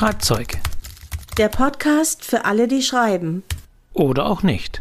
Schreibzeug. Der Podcast für alle, die schreiben. Oder auch nicht.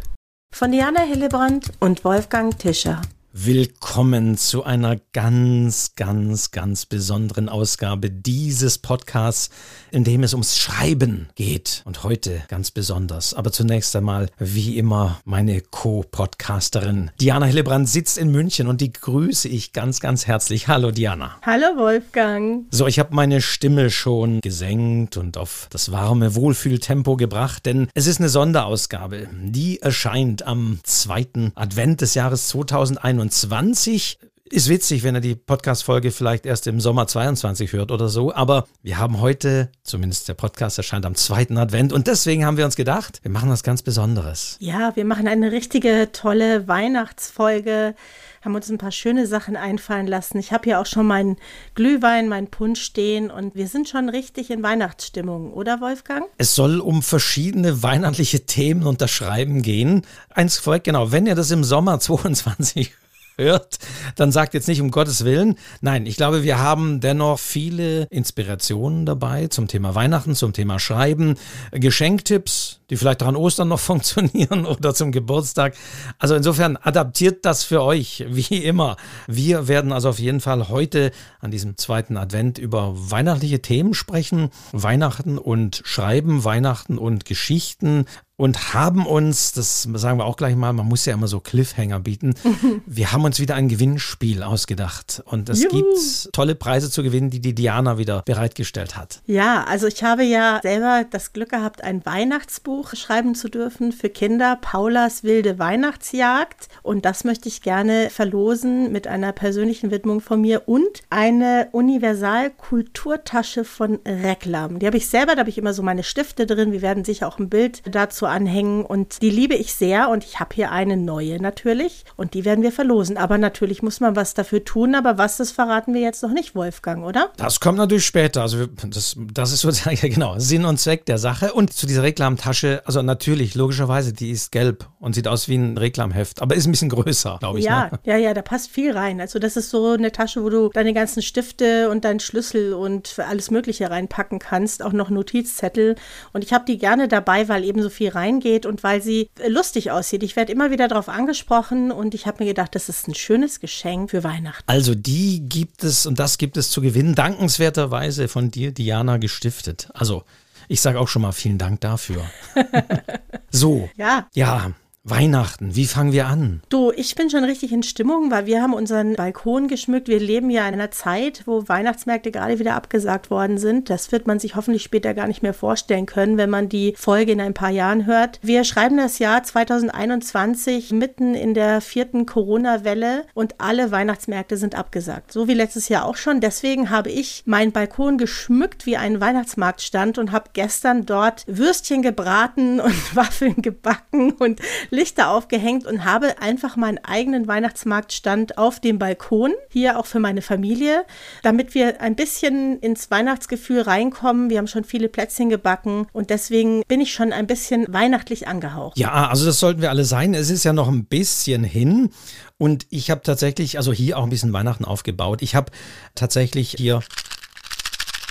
Von Diana Hillebrand und Wolfgang Tischer. Willkommen zu einer ganz, ganz, ganz besonderen Ausgabe dieses Podcasts, in dem es ums Schreiben geht. Und heute ganz besonders. Aber zunächst einmal, wie immer, meine Co-Podcasterin Diana Hillebrand sitzt in München und die grüße ich ganz, ganz herzlich. Hallo Diana. Hallo Wolfgang. So, ich habe meine Stimme schon gesenkt und auf das warme Wohlfühltempo gebracht, denn es ist eine Sonderausgabe. Die erscheint am zweiten Advent des Jahres 2021. 2021. Ist witzig, wenn er die Podcast-Folge vielleicht erst im Sommer 22 hört oder so. Aber wir haben heute, zumindest der Podcast erscheint am zweiten Advent. Und deswegen haben wir uns gedacht, wir machen was ganz Besonderes. Ja, wir machen eine richtige tolle Weihnachtsfolge haben uns ein paar schöne Sachen einfallen lassen. Ich habe hier auch schon meinen Glühwein, meinen Punsch stehen und wir sind schon richtig in Weihnachtsstimmung, oder Wolfgang? Es soll um verschiedene weihnachtliche Themen und das Schreiben gehen. Eins vorweg, genau, wenn ihr das im Sommer 22 hört, dann sagt jetzt nicht um Gottes Willen. Nein, ich glaube, wir haben dennoch viele Inspirationen dabei zum Thema Weihnachten, zum Thema Schreiben, Geschenktipps, die vielleicht auch an Ostern noch funktionieren oder zum Geburtstag. Also insofern adaptiert das für euch, wie immer. Wir werden also auf jeden Fall heute an diesem zweiten Advent über weihnachtliche Themen sprechen. Weihnachten und Schreiben, Weihnachten und Geschichten, und haben uns, das sagen wir auch gleich mal, man muss ja immer so Cliffhanger bieten, wir haben uns wieder ein Gewinnspiel ausgedacht und es Juhu. gibt tolle Preise zu gewinnen, die die Diana wieder bereitgestellt hat. Ja, also ich habe ja selber das Glück gehabt, ein Weihnachtsbuch schreiben zu dürfen für Kinder, Paulas wilde Weihnachtsjagd und das möchte ich gerne verlosen mit einer persönlichen Widmung von mir und eine Universalkulturtasche von Reklam. Die habe ich selber, da habe ich immer so meine Stifte drin, wir werden sicher auch ein Bild dazu anhängen und die liebe ich sehr und ich habe hier eine neue natürlich und die werden wir verlosen. Aber natürlich muss man was dafür tun, aber was, das verraten wir jetzt noch nicht, Wolfgang, oder? Das kommt natürlich später. Also das, das ist sozusagen, genau, Sinn und Zweck der Sache. Und zu dieser Reklamtasche, also natürlich, logischerweise, die ist gelb und sieht aus wie ein Reklamheft, aber ist ein bisschen größer, glaube ich. Ja, ne? ja, ja, da passt viel rein. Also das ist so eine Tasche, wo du deine ganzen Stifte und deinen Schlüssel und alles Mögliche reinpacken kannst, auch noch Notizzettel. Und ich habe die gerne dabei, weil eben so viel rein reingeht und weil sie lustig aussieht. Ich werde immer wieder darauf angesprochen und ich habe mir gedacht, das ist ein schönes Geschenk für Weihnachten. Also die gibt es und das gibt es zu gewinnen, dankenswerterweise von dir, Diana, gestiftet. Also ich sage auch schon mal vielen Dank dafür. so. Ja. Ja. Weihnachten, wie fangen wir an? Du, ich bin schon richtig in Stimmung, weil wir haben unseren Balkon geschmückt. Wir leben ja in einer Zeit, wo Weihnachtsmärkte gerade wieder abgesagt worden sind. Das wird man sich hoffentlich später gar nicht mehr vorstellen können, wenn man die Folge in ein paar Jahren hört. Wir schreiben das Jahr 2021 mitten in der vierten Corona-Welle und alle Weihnachtsmärkte sind abgesagt. So wie letztes Jahr auch schon. Deswegen habe ich meinen Balkon geschmückt wie ein Weihnachtsmarktstand und habe gestern dort Würstchen gebraten und Waffeln gebacken und Lichter aufgehängt und habe einfach meinen eigenen Weihnachtsmarktstand auf dem Balkon, hier auch für meine Familie, damit wir ein bisschen ins Weihnachtsgefühl reinkommen. Wir haben schon viele Plätzchen gebacken und deswegen bin ich schon ein bisschen weihnachtlich angehaucht. Ja, also das sollten wir alle sein. Es ist ja noch ein bisschen hin. Und ich habe tatsächlich, also hier auch ein bisschen Weihnachten aufgebaut. Ich habe tatsächlich hier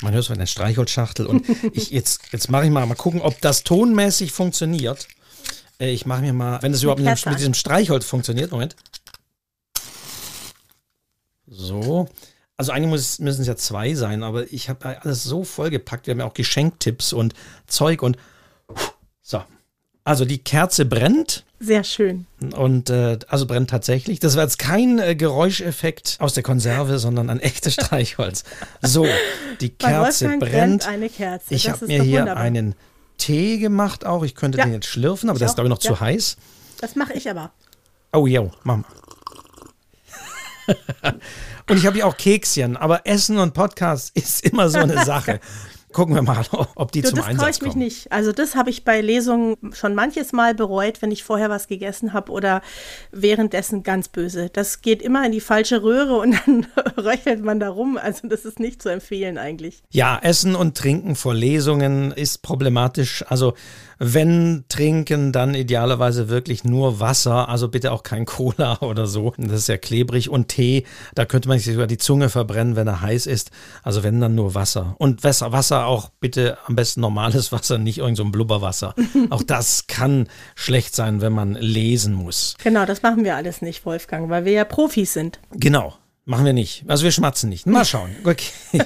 man hört so eine Streichholzschachtel und ich jetzt, jetzt mache ich mal, mal gucken, ob das tonmäßig funktioniert. Äh, ich mache mir mal, wenn das überhaupt mit, mit diesem Streichholz funktioniert, Moment. So. Also eigentlich muss, müssen es ja zwei sein, aber ich habe alles so vollgepackt. Wir haben ja auch Geschenktipps und Zeug und so. Also die Kerze brennt. Sehr schön. Und äh, also brennt tatsächlich. Das war jetzt kein äh, Geräuscheffekt aus der Konserve, sondern ein echtes Streichholz. So, die Kerze brennt. brennt. eine Kerze. Ich habe mir hier wunderbar. einen Tee gemacht auch. Ich könnte ja. den jetzt schlürfen, aber ich der ist, glaube ich, noch ja. zu heiß. Das mache ich aber. Oh, jo, mach mal. und ich habe hier auch Kekschen, aber Essen und Podcast ist immer so eine Sache. Gucken wir mal, ob die du, zum Einsatz kommen. Das traue ich mich nicht. Also das habe ich bei Lesungen schon manches Mal bereut, wenn ich vorher was gegessen habe oder währenddessen ganz böse. Das geht immer in die falsche Röhre und dann röchelt man da rum. Also das ist nicht zu empfehlen eigentlich. Ja, Essen und Trinken vor Lesungen ist problematisch. Also wenn trinken, dann idealerweise wirklich nur Wasser, also bitte auch kein Cola oder so. Das ist ja klebrig. Und Tee, da könnte man sich sogar die Zunge verbrennen, wenn er heiß ist. Also wenn dann nur Wasser. Und Wasser, Wasser auch bitte am besten normales Wasser, nicht irgend so ein Blubberwasser. auch das kann schlecht sein, wenn man lesen muss. Genau, das machen wir alles nicht, Wolfgang, weil wir ja Profis sind. Genau, machen wir nicht. Also wir schmatzen nicht. Mal schauen. Okay.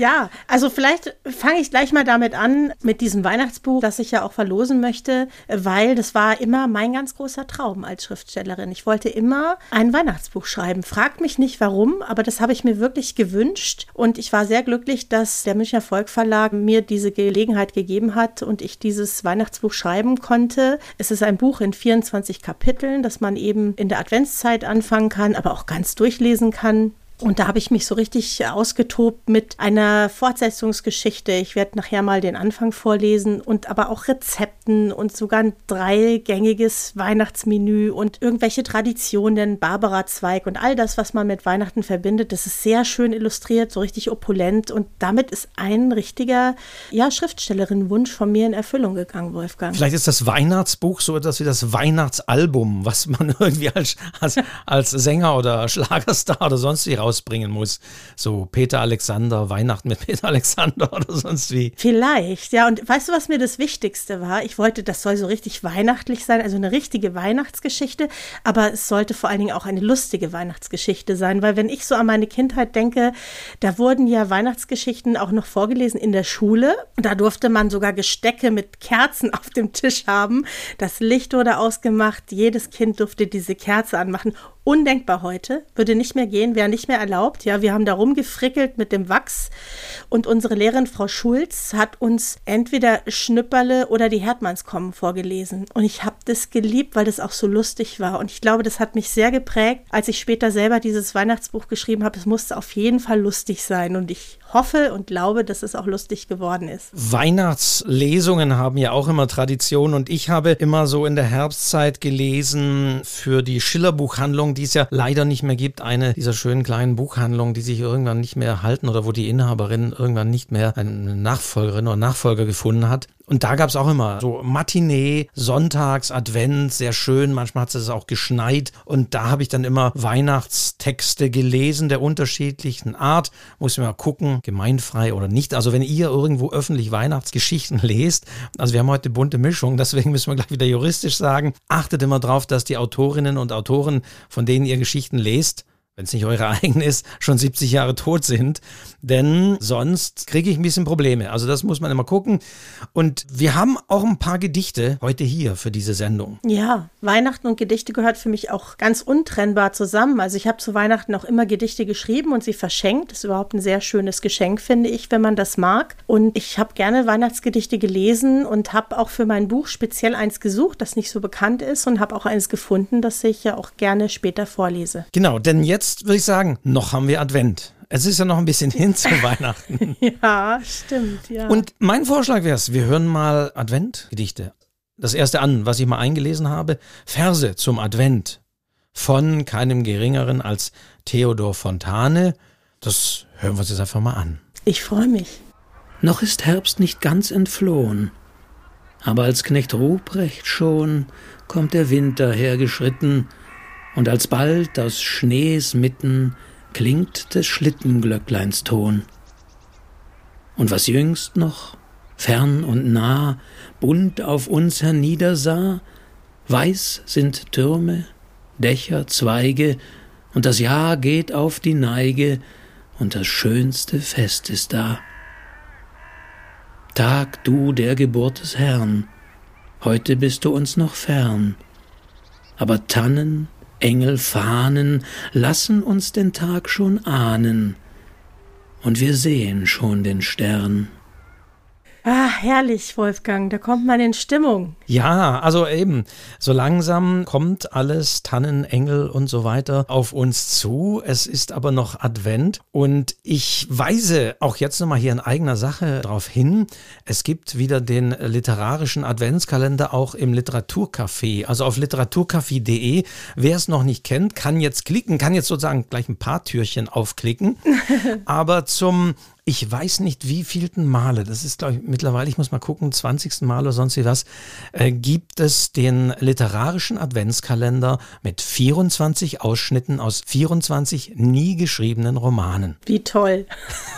Ja, also vielleicht fange ich gleich mal damit an, mit diesem Weihnachtsbuch, das ich ja auch verlosen möchte, weil das war immer mein ganz großer Traum als Schriftstellerin. Ich wollte immer ein Weihnachtsbuch schreiben. Fragt mich nicht warum, aber das habe ich mir wirklich gewünscht und ich war sehr glücklich, dass der Münchner Volkverlag mir diese Gelegenheit gegeben hat und ich dieses Weihnachtsbuch schreiben konnte. Es ist ein Buch in 24 Kapiteln, das man eben in der Adventszeit anfangen kann, aber auch ganz durchlesen kann. Und da habe ich mich so richtig ausgetobt mit einer Fortsetzungsgeschichte. Ich werde nachher mal den Anfang vorlesen und aber auch Rezepten und sogar ein dreigängiges Weihnachtsmenü und irgendwelche Traditionen, Barbara-Zweig und all das, was man mit Weihnachten verbindet. Das ist sehr schön illustriert, so richtig opulent und damit ist ein richtiger, ja, Schriftstellerin-Wunsch von mir in Erfüllung gegangen, Wolfgang. Vielleicht ist das Weihnachtsbuch so etwas wie das Weihnachtsalbum, was man irgendwie als, als, als Sänger oder Schlagerstar oder sonst raus rausbringen muss. So Peter Alexander, Weihnachten mit Peter Alexander oder sonst wie. Vielleicht, ja. Und weißt du, was mir das Wichtigste war? Ich wollte, das soll so richtig weihnachtlich sein, also eine richtige Weihnachtsgeschichte, aber es sollte vor allen Dingen auch eine lustige Weihnachtsgeschichte sein, weil wenn ich so an meine Kindheit denke, da wurden ja Weihnachtsgeschichten auch noch vorgelesen in der Schule. Da durfte man sogar Gestecke mit Kerzen auf dem Tisch haben. Das Licht wurde ausgemacht, jedes Kind durfte diese Kerze anmachen undenkbar heute, würde nicht mehr gehen, wäre nicht mehr erlaubt. Ja, wir haben da rumgefrickelt mit dem Wachs. Und unsere Lehrerin Frau Schulz hat uns entweder Schnüpperle oder die Herdmanns kommen vorgelesen. Und ich habe das geliebt, weil das auch so lustig war. Und ich glaube, das hat mich sehr geprägt, als ich später selber dieses Weihnachtsbuch geschrieben habe. Es musste auf jeden Fall lustig sein. Und ich hoffe und glaube, dass es auch lustig geworden ist. Weihnachtslesungen haben ja auch immer Tradition und ich habe immer so in der Herbstzeit gelesen für die Schillerbuchhandlung, die es ja leider nicht mehr gibt, eine dieser schönen kleinen Buchhandlungen, die sich irgendwann nicht mehr halten oder wo die Inhaberin irgendwann nicht mehr eine Nachfolgerin oder Nachfolger gefunden hat. Und da gab es auch immer so Matinee, Sonntags, Advent, sehr schön. Manchmal hat es auch geschneit. Und da habe ich dann immer Weihnachtstexte gelesen der unterschiedlichen Art. Muss man mal gucken, gemeinfrei oder nicht. Also wenn ihr irgendwo öffentlich Weihnachtsgeschichten lest, also wir haben heute bunte Mischung, deswegen müssen wir gleich wieder juristisch sagen, achtet immer drauf, dass die Autorinnen und Autoren, von denen ihr Geschichten lest, wenn es nicht eure eigene ist, schon 70 Jahre tot sind. Denn sonst kriege ich ein bisschen Probleme. Also das muss man immer gucken. Und wir haben auch ein paar Gedichte heute hier für diese Sendung. Ja, Weihnachten und Gedichte gehört für mich auch ganz untrennbar zusammen. Also ich habe zu Weihnachten auch immer Gedichte geschrieben und sie verschenkt. Das ist überhaupt ein sehr schönes Geschenk, finde ich, wenn man das mag. Und ich habe gerne Weihnachtsgedichte gelesen und habe auch für mein Buch speziell eins gesucht, das nicht so bekannt ist und habe auch eins gefunden, das ich ja auch gerne später vorlese. Genau, denn jetzt jetzt würde ich sagen, noch haben wir Advent. Es ist ja noch ein bisschen hin zu Weihnachten. ja, stimmt, ja. Und mein Vorschlag wäre es, wir hören mal Adventgedichte. Das erste an, was ich mal eingelesen habe, Verse zum Advent von keinem geringeren als Theodor Fontane. Das hören wir uns jetzt einfach mal an. Ich freue mich. Noch ist Herbst nicht ganz entflohen, aber als Knecht Ruprecht schon kommt der Winter hergeschritten und alsbald aus Schnees mitten klingt des Schlittenglöckleins Ton. Und was jüngst noch, fern und nah, bunt auf uns herniedersah, weiß sind Türme, Dächer, Zweige, und das Jahr geht auf die Neige, und das schönste Fest ist da. Tag du der Geburt des Herrn, heute bist du uns noch fern, aber Tannen, Engelfahnen lassen uns den Tag schon ahnen, und wir sehen schon den Stern. Ah, herrlich, Wolfgang, da kommt man in Stimmung. Ja, also eben, so langsam kommt alles, Tannen, Engel und so weiter auf uns zu. Es ist aber noch Advent und ich weise auch jetzt nochmal hier in eigener Sache darauf hin. Es gibt wieder den literarischen Adventskalender auch im Literaturcafé, also auf literaturcafé.de. Wer es noch nicht kennt, kann jetzt klicken, kann jetzt sozusagen gleich ein paar Türchen aufklicken. aber zum ich weiß nicht wie vielten Male, das ist glaube ich mittlerweile, ich muss mal gucken, 20. Mal oder sonst wie was, äh, gibt es den literarischen Adventskalender mit 24 Ausschnitten aus 24 nie geschriebenen Romanen. Wie toll.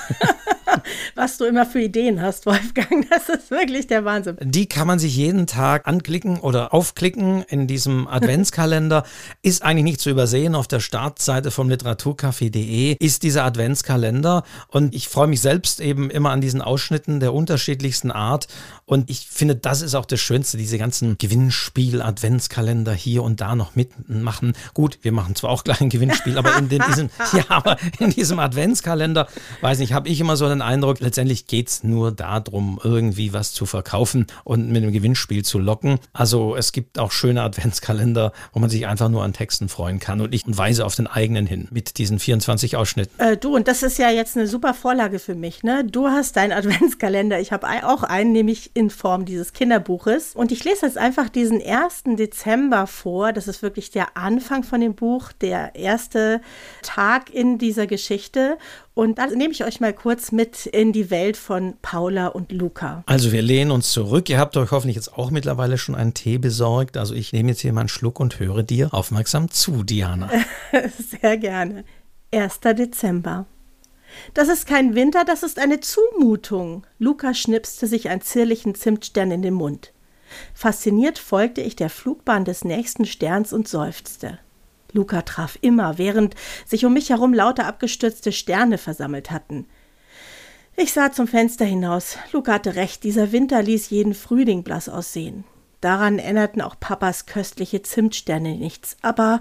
Was du immer für Ideen hast, Wolfgang, das ist wirklich der Wahnsinn. Die kann man sich jeden Tag anklicken oder aufklicken in diesem Adventskalender. ist eigentlich nicht zu übersehen. Auf der Startseite vom literaturcafé.de ist dieser Adventskalender und ich freue mich selbst eben immer an diesen Ausschnitten der unterschiedlichsten Art und ich finde, das ist auch das Schönste, diese ganzen Gewinnspiel-Adventskalender hier und da noch mitmachen. Gut, wir machen zwar auch gleich ein Gewinnspiel, aber in den, diesem, ja, aber in diesem Adventskalender, weiß nicht, habe ich immer so den Eindruck, letztendlich geht es nur darum, irgendwie was zu verkaufen und mit einem Gewinnspiel zu locken. Also es gibt auch schöne Adventskalender, wo man sich einfach nur an Texten freuen kann und ich weise auf den eigenen hin mit diesen 24 Ausschnitten. Äh, du, und das ist ja jetzt eine super Vorlage für mich, ne? Du hast deinen Adventskalender, ich habe auch einen, nämlich in Form dieses Kinderbuches. Und ich lese jetzt einfach diesen 1. Dezember vor. Das ist wirklich der Anfang von dem Buch, der erste Tag in dieser Geschichte. Und dann nehme ich euch mal kurz mit in die Welt von Paula und Luca. Also wir lehnen uns zurück. Ihr habt euch hoffentlich jetzt auch mittlerweile schon einen Tee besorgt. Also ich nehme jetzt hier mal einen Schluck und höre dir aufmerksam zu, Diana. Sehr gerne. 1. Dezember. Das ist kein Winter, das ist eine Zumutung. Luca schnipste sich einen zierlichen Zimtstern in den Mund. Fasziniert folgte ich der Flugbahn des nächsten Sterns und seufzte. Luca traf immer, während sich um mich herum lauter abgestürzte Sterne versammelt hatten. Ich sah zum Fenster hinaus. Luca hatte recht, dieser Winter ließ jeden Frühling blass aussehen. Daran erinnerten auch Papas köstliche Zimtsterne nichts, aber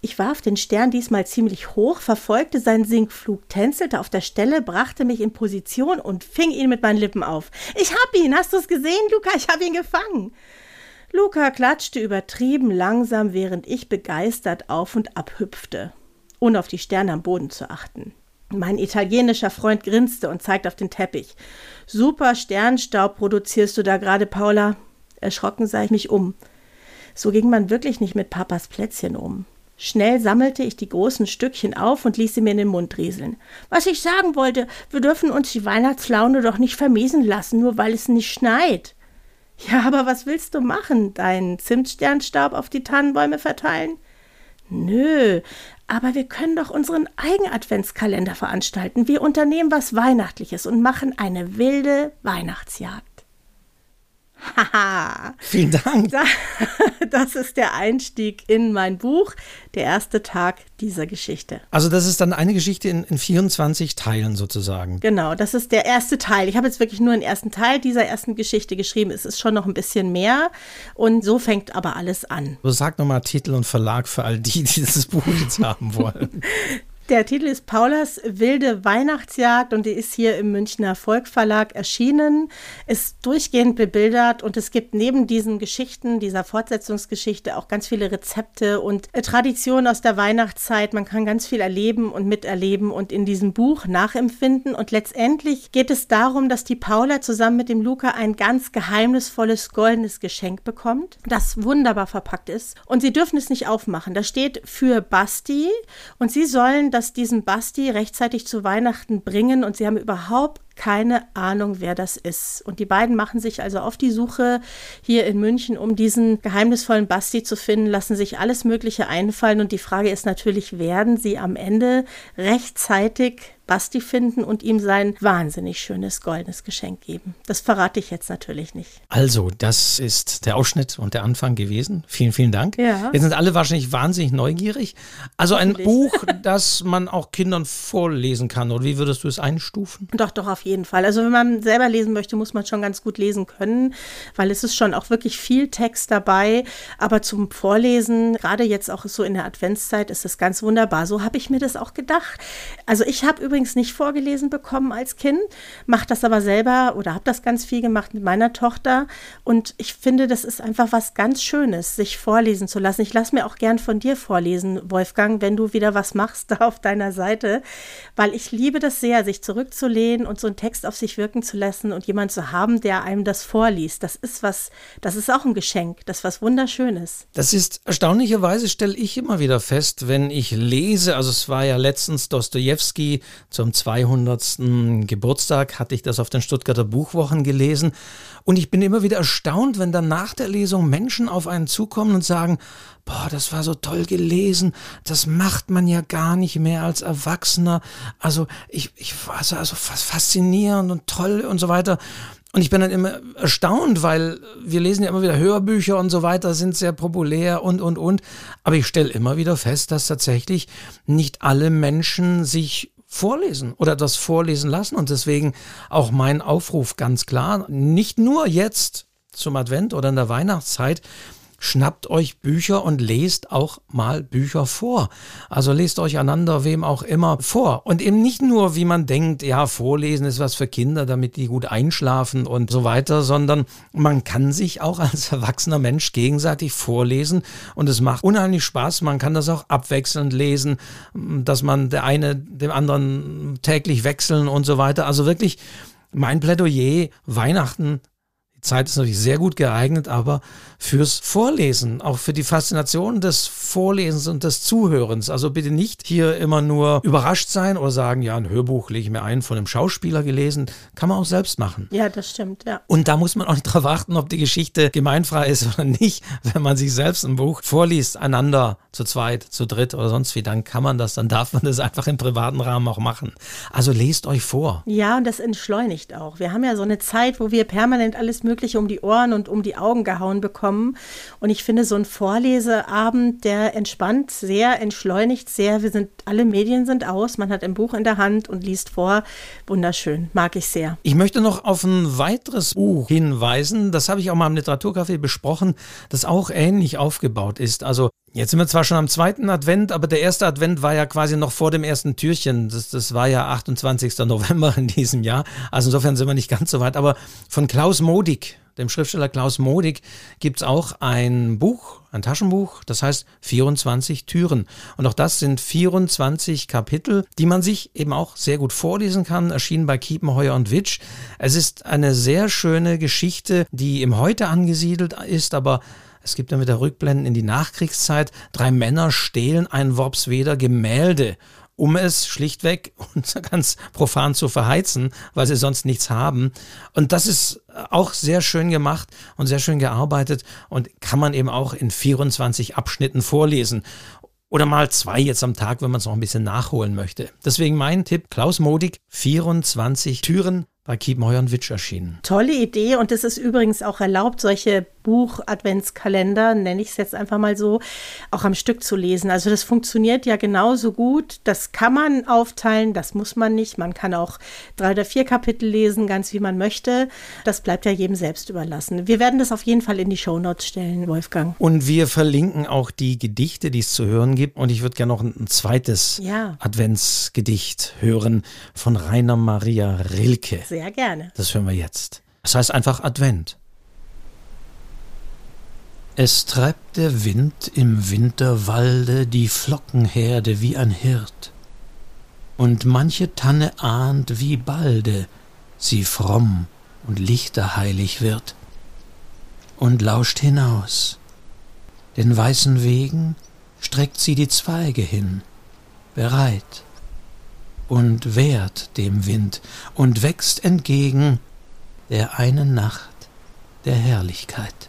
ich warf den Stern diesmal ziemlich hoch, verfolgte seinen Sinkflug, tänzelte auf der Stelle, brachte mich in Position und fing ihn mit meinen Lippen auf. Ich hab ihn, hast du's gesehen, Luca? Ich hab ihn gefangen. Luca klatschte übertrieben langsam, während ich begeistert auf und ab hüpfte, ohne auf die Sterne am Boden zu achten. Mein italienischer Freund grinste und zeigte auf den Teppich. Super Sternstaub produzierst du da gerade, Paula. Erschrocken sah ich mich um. So ging man wirklich nicht mit Papas Plätzchen um. Schnell sammelte ich die großen Stückchen auf und ließ sie mir in den Mund rieseln. Was ich sagen wollte, wir dürfen uns die Weihnachtslaune doch nicht vermiesen lassen, nur weil es nicht schneit. Ja, aber was willst du machen? Deinen Zimtsternstaub auf die Tannenbäume verteilen? Nö, aber wir können doch unseren Eigenadventskalender veranstalten. Wir unternehmen was Weihnachtliches und machen eine wilde Weihnachtsjagd. Haha. Vielen Dank. Das ist der Einstieg in mein Buch, der erste Tag dieser Geschichte. Also das ist dann eine Geschichte in, in 24 Teilen sozusagen. Genau, das ist der erste Teil. Ich habe jetzt wirklich nur den ersten Teil dieser ersten Geschichte geschrieben. Es ist schon noch ein bisschen mehr und so fängt aber alles an. So sag nochmal Titel und Verlag für all die, die dieses Buch jetzt haben wollen. Der Titel ist Paulas wilde Weihnachtsjagd und die ist hier im Münchner Volkverlag erschienen, ist durchgehend bebildert und es gibt neben diesen Geschichten, dieser Fortsetzungsgeschichte auch ganz viele Rezepte und äh, Traditionen aus der Weihnachtszeit. Man kann ganz viel erleben und miterleben und in diesem Buch nachempfinden und letztendlich geht es darum, dass die Paula zusammen mit dem Luca ein ganz geheimnisvolles goldenes Geschenk bekommt, das wunderbar verpackt ist und sie dürfen es nicht aufmachen. Da steht für Basti und sie sollen das diesen Basti rechtzeitig zu Weihnachten bringen und sie haben überhaupt keine Ahnung, wer das ist. Und die beiden machen sich also auf die Suche hier in München, um diesen geheimnisvollen Basti zu finden, lassen sich alles Mögliche einfallen. Und die Frage ist natürlich, werden sie am Ende rechtzeitig Basti finden und ihm sein wahnsinnig schönes goldenes Geschenk geben. Das verrate ich jetzt natürlich nicht. Also, das ist der Ausschnitt und der Anfang gewesen. Vielen, vielen Dank. Ja. Jetzt sind alle wahrscheinlich wahnsinnig neugierig. Also ein Buch, das man auch Kindern vorlesen kann. Oder wie würdest du es einstufen? Doch, doch, auf jeden Fall. Also wenn man selber lesen möchte, muss man schon ganz gut lesen können, weil es ist schon auch wirklich viel Text dabei. Aber zum Vorlesen, gerade jetzt auch so in der Adventszeit, ist es ganz wunderbar. So habe ich mir das auch gedacht. Also ich habe übrigens übrigens nicht vorgelesen bekommen als Kind, mache das aber selber oder habe das ganz viel gemacht mit meiner Tochter. Und ich finde, das ist einfach was ganz Schönes, sich vorlesen zu lassen. Ich lasse mir auch gern von dir vorlesen, Wolfgang, wenn du wieder was machst da auf deiner Seite, weil ich liebe das sehr, sich zurückzulehnen und so einen Text auf sich wirken zu lassen und jemand zu haben, der einem das vorliest. Das ist was, das ist auch ein Geschenk, das ist was Wunderschönes. Das ist erstaunlicherweise, stelle ich immer wieder fest, wenn ich lese, also es war ja letztens Dostoevsky, Zum 200. Geburtstag hatte ich das auf den Stuttgarter Buchwochen gelesen. Und ich bin immer wieder erstaunt, wenn dann nach der Lesung Menschen auf einen zukommen und sagen, boah, das war so toll gelesen, das macht man ja gar nicht mehr als Erwachsener. Also ich, ich war so also faszinierend und toll und so weiter. Und ich bin dann immer erstaunt, weil wir lesen ja immer wieder Hörbücher und so weiter, sind sehr populär und, und, und. Aber ich stelle immer wieder fest, dass tatsächlich nicht alle Menschen sich vorlesen oder das vorlesen lassen. Und deswegen auch mein Aufruf ganz klar, nicht nur jetzt zum Advent oder in der Weihnachtszeit, schnappt euch Bücher und lest auch mal Bücher vor. Also lest euch einander, wem auch immer, vor. Und eben nicht nur, wie man denkt, ja, vorlesen ist was für Kinder, damit die gut einschlafen und so weiter, sondern man kann sich auch als erwachsener Mensch gegenseitig vorlesen und es macht unheimlich Spaß. Man kann das auch abwechselnd lesen, dass man der eine dem anderen täglich wechseln und so weiter. Also wirklich mein Plädoyer, Weihnachten die Zeit ist natürlich sehr gut geeignet, aber fürs Vorlesen, auch für die Faszination des Vorlesens und des Zuhörens. Also bitte nicht hier immer nur überrascht sein oder sagen, ja, ein Hörbuch lege ich mir ein, von einem Schauspieler gelesen. Kann man auch selbst machen. Ja, das stimmt, ja. Und da muss man auch nicht darauf achten, ob die Geschichte gemeinfrei ist oder nicht. Wenn man sich selbst ein Buch vorliest, einander, zu zweit, zu dritt oder sonst wie, dann kann man das, dann darf man das einfach im privaten Rahmen auch machen. Also lest euch vor. Ja, und das entschleunigt auch. Wir haben ja so eine Zeit, wo wir permanent alles Mögliche um die Ohren und um die Augen gehauen bekommen. Und ich finde, so ein Vorleseabend, der entspannt sehr, entschleunigt sehr. Wir sind, alle Medien sind aus, man hat ein Buch in der Hand und liest vor. Wunderschön, mag ich sehr. Ich möchte noch auf ein weiteres Buch hinweisen. Das habe ich auch mal im Literaturcafé besprochen, das auch ähnlich aufgebaut ist. Also Jetzt sind wir zwar schon am zweiten Advent, aber der erste Advent war ja quasi noch vor dem ersten Türchen. Das, das war ja 28. November in diesem Jahr. Also insofern sind wir nicht ganz so weit. Aber von Klaus Modig, dem Schriftsteller Klaus Modig, gibt es auch ein Buch, ein Taschenbuch, das heißt 24 Türen. Und auch das sind 24 Kapitel, die man sich eben auch sehr gut vorlesen kann, erschienen bei Kiepenheuer und Witsch. Es ist eine sehr schöne Geschichte, die im Heute angesiedelt ist, aber es gibt dann wieder Rückblenden in die Nachkriegszeit. Drei Männer stehlen ein Worpsweder Gemälde um es schlichtweg und ganz profan zu verheizen, weil sie sonst nichts haben. Und das ist auch sehr schön gemacht und sehr schön gearbeitet und kann man eben auch in 24 Abschnitten vorlesen. Oder mal zwei jetzt am Tag, wenn man es noch ein bisschen nachholen möchte. Deswegen mein Tipp, Klaus Modig, 24 Türen bei Kiepenheuer und Witsch erschienen. Tolle Idee und es ist übrigens auch erlaubt, solche Buch-Adventskalender, nenne ich es jetzt einfach mal so, auch am Stück zu lesen. Also das funktioniert ja genauso gut. Das kann man aufteilen, das muss man nicht. Man kann auch drei oder vier Kapitel lesen, ganz wie man möchte. Das bleibt ja jedem selbst überlassen. Wir werden das auf jeden Fall in die Shownotes stellen, Wolfgang. Und wir verlinken auch die Gedichte, die es zu hören gibt. Und ich würde gerne noch ein zweites ja. Adventsgedicht hören von Rainer Maria Rilke. Sehr sehr gerne. Das hören wir jetzt. Das heißt einfach Advent. Es treibt der Wind im Winterwalde die Flockenherde wie ein Hirt, und manche Tanne ahnt, wie balde sie fromm und lichterheilig wird, und lauscht hinaus. Den weißen Wegen streckt sie die Zweige hin, bereit und wehrt dem Wind und wächst entgegen der einen Nacht der Herrlichkeit.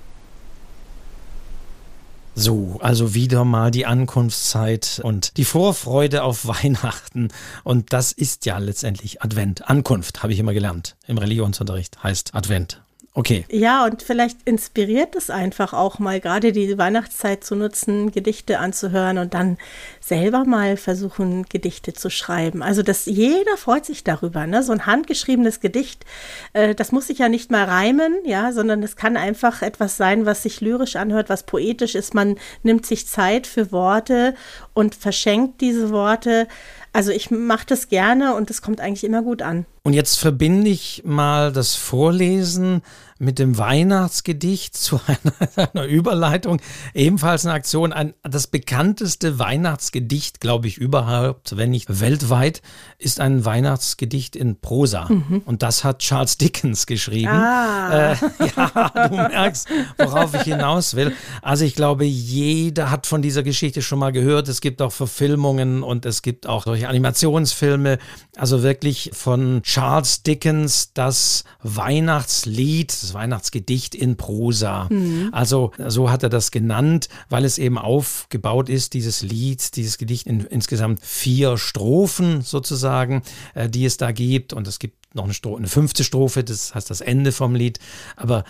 So, also wieder mal die Ankunftszeit und die Vorfreude auf Weihnachten. Und das ist ja letztendlich Advent. Ankunft, habe ich immer gelernt. Im Religionsunterricht heißt Advent. Okay. Ja, und vielleicht inspiriert es einfach auch mal, gerade die Weihnachtszeit zu nutzen, Gedichte anzuhören und dann selber mal versuchen, Gedichte zu schreiben. Also, dass jeder freut sich darüber. Ne? So ein handgeschriebenes Gedicht, äh, das muss sich ja nicht mal reimen, ja, sondern es kann einfach etwas sein, was sich lyrisch anhört, was poetisch ist. Man nimmt sich Zeit für Worte und verschenkt diese Worte. Also ich mache das gerne und es kommt eigentlich immer gut an. Und jetzt verbinde ich mal das Vorlesen mit dem Weihnachtsgedicht zu einer, einer Überleitung. Ebenfalls eine Aktion, ein, das bekannteste Weihnachtsgedicht, glaube ich, überhaupt, wenn nicht weltweit, ist ein Weihnachtsgedicht in Prosa. Mhm. Und das hat Charles Dickens geschrieben. Ah. Äh, ja, du merkst, worauf ich hinaus will. Also ich glaube, jeder hat von dieser Geschichte schon mal gehört. Es gibt auch Verfilmungen und es gibt auch solche Animationsfilme. Also wirklich von Charles Dickens das Weihnachtslied, das Weihnachtsgedicht in Prosa. Mhm. Also so hat er das genannt, weil es eben aufgebaut ist, dieses Lied, dieses Gedicht in insgesamt vier Strophen sozusagen, äh, die es da gibt. Und es gibt noch eine, Strophe, eine fünfte Strophe, das heißt das Ende vom Lied. Aber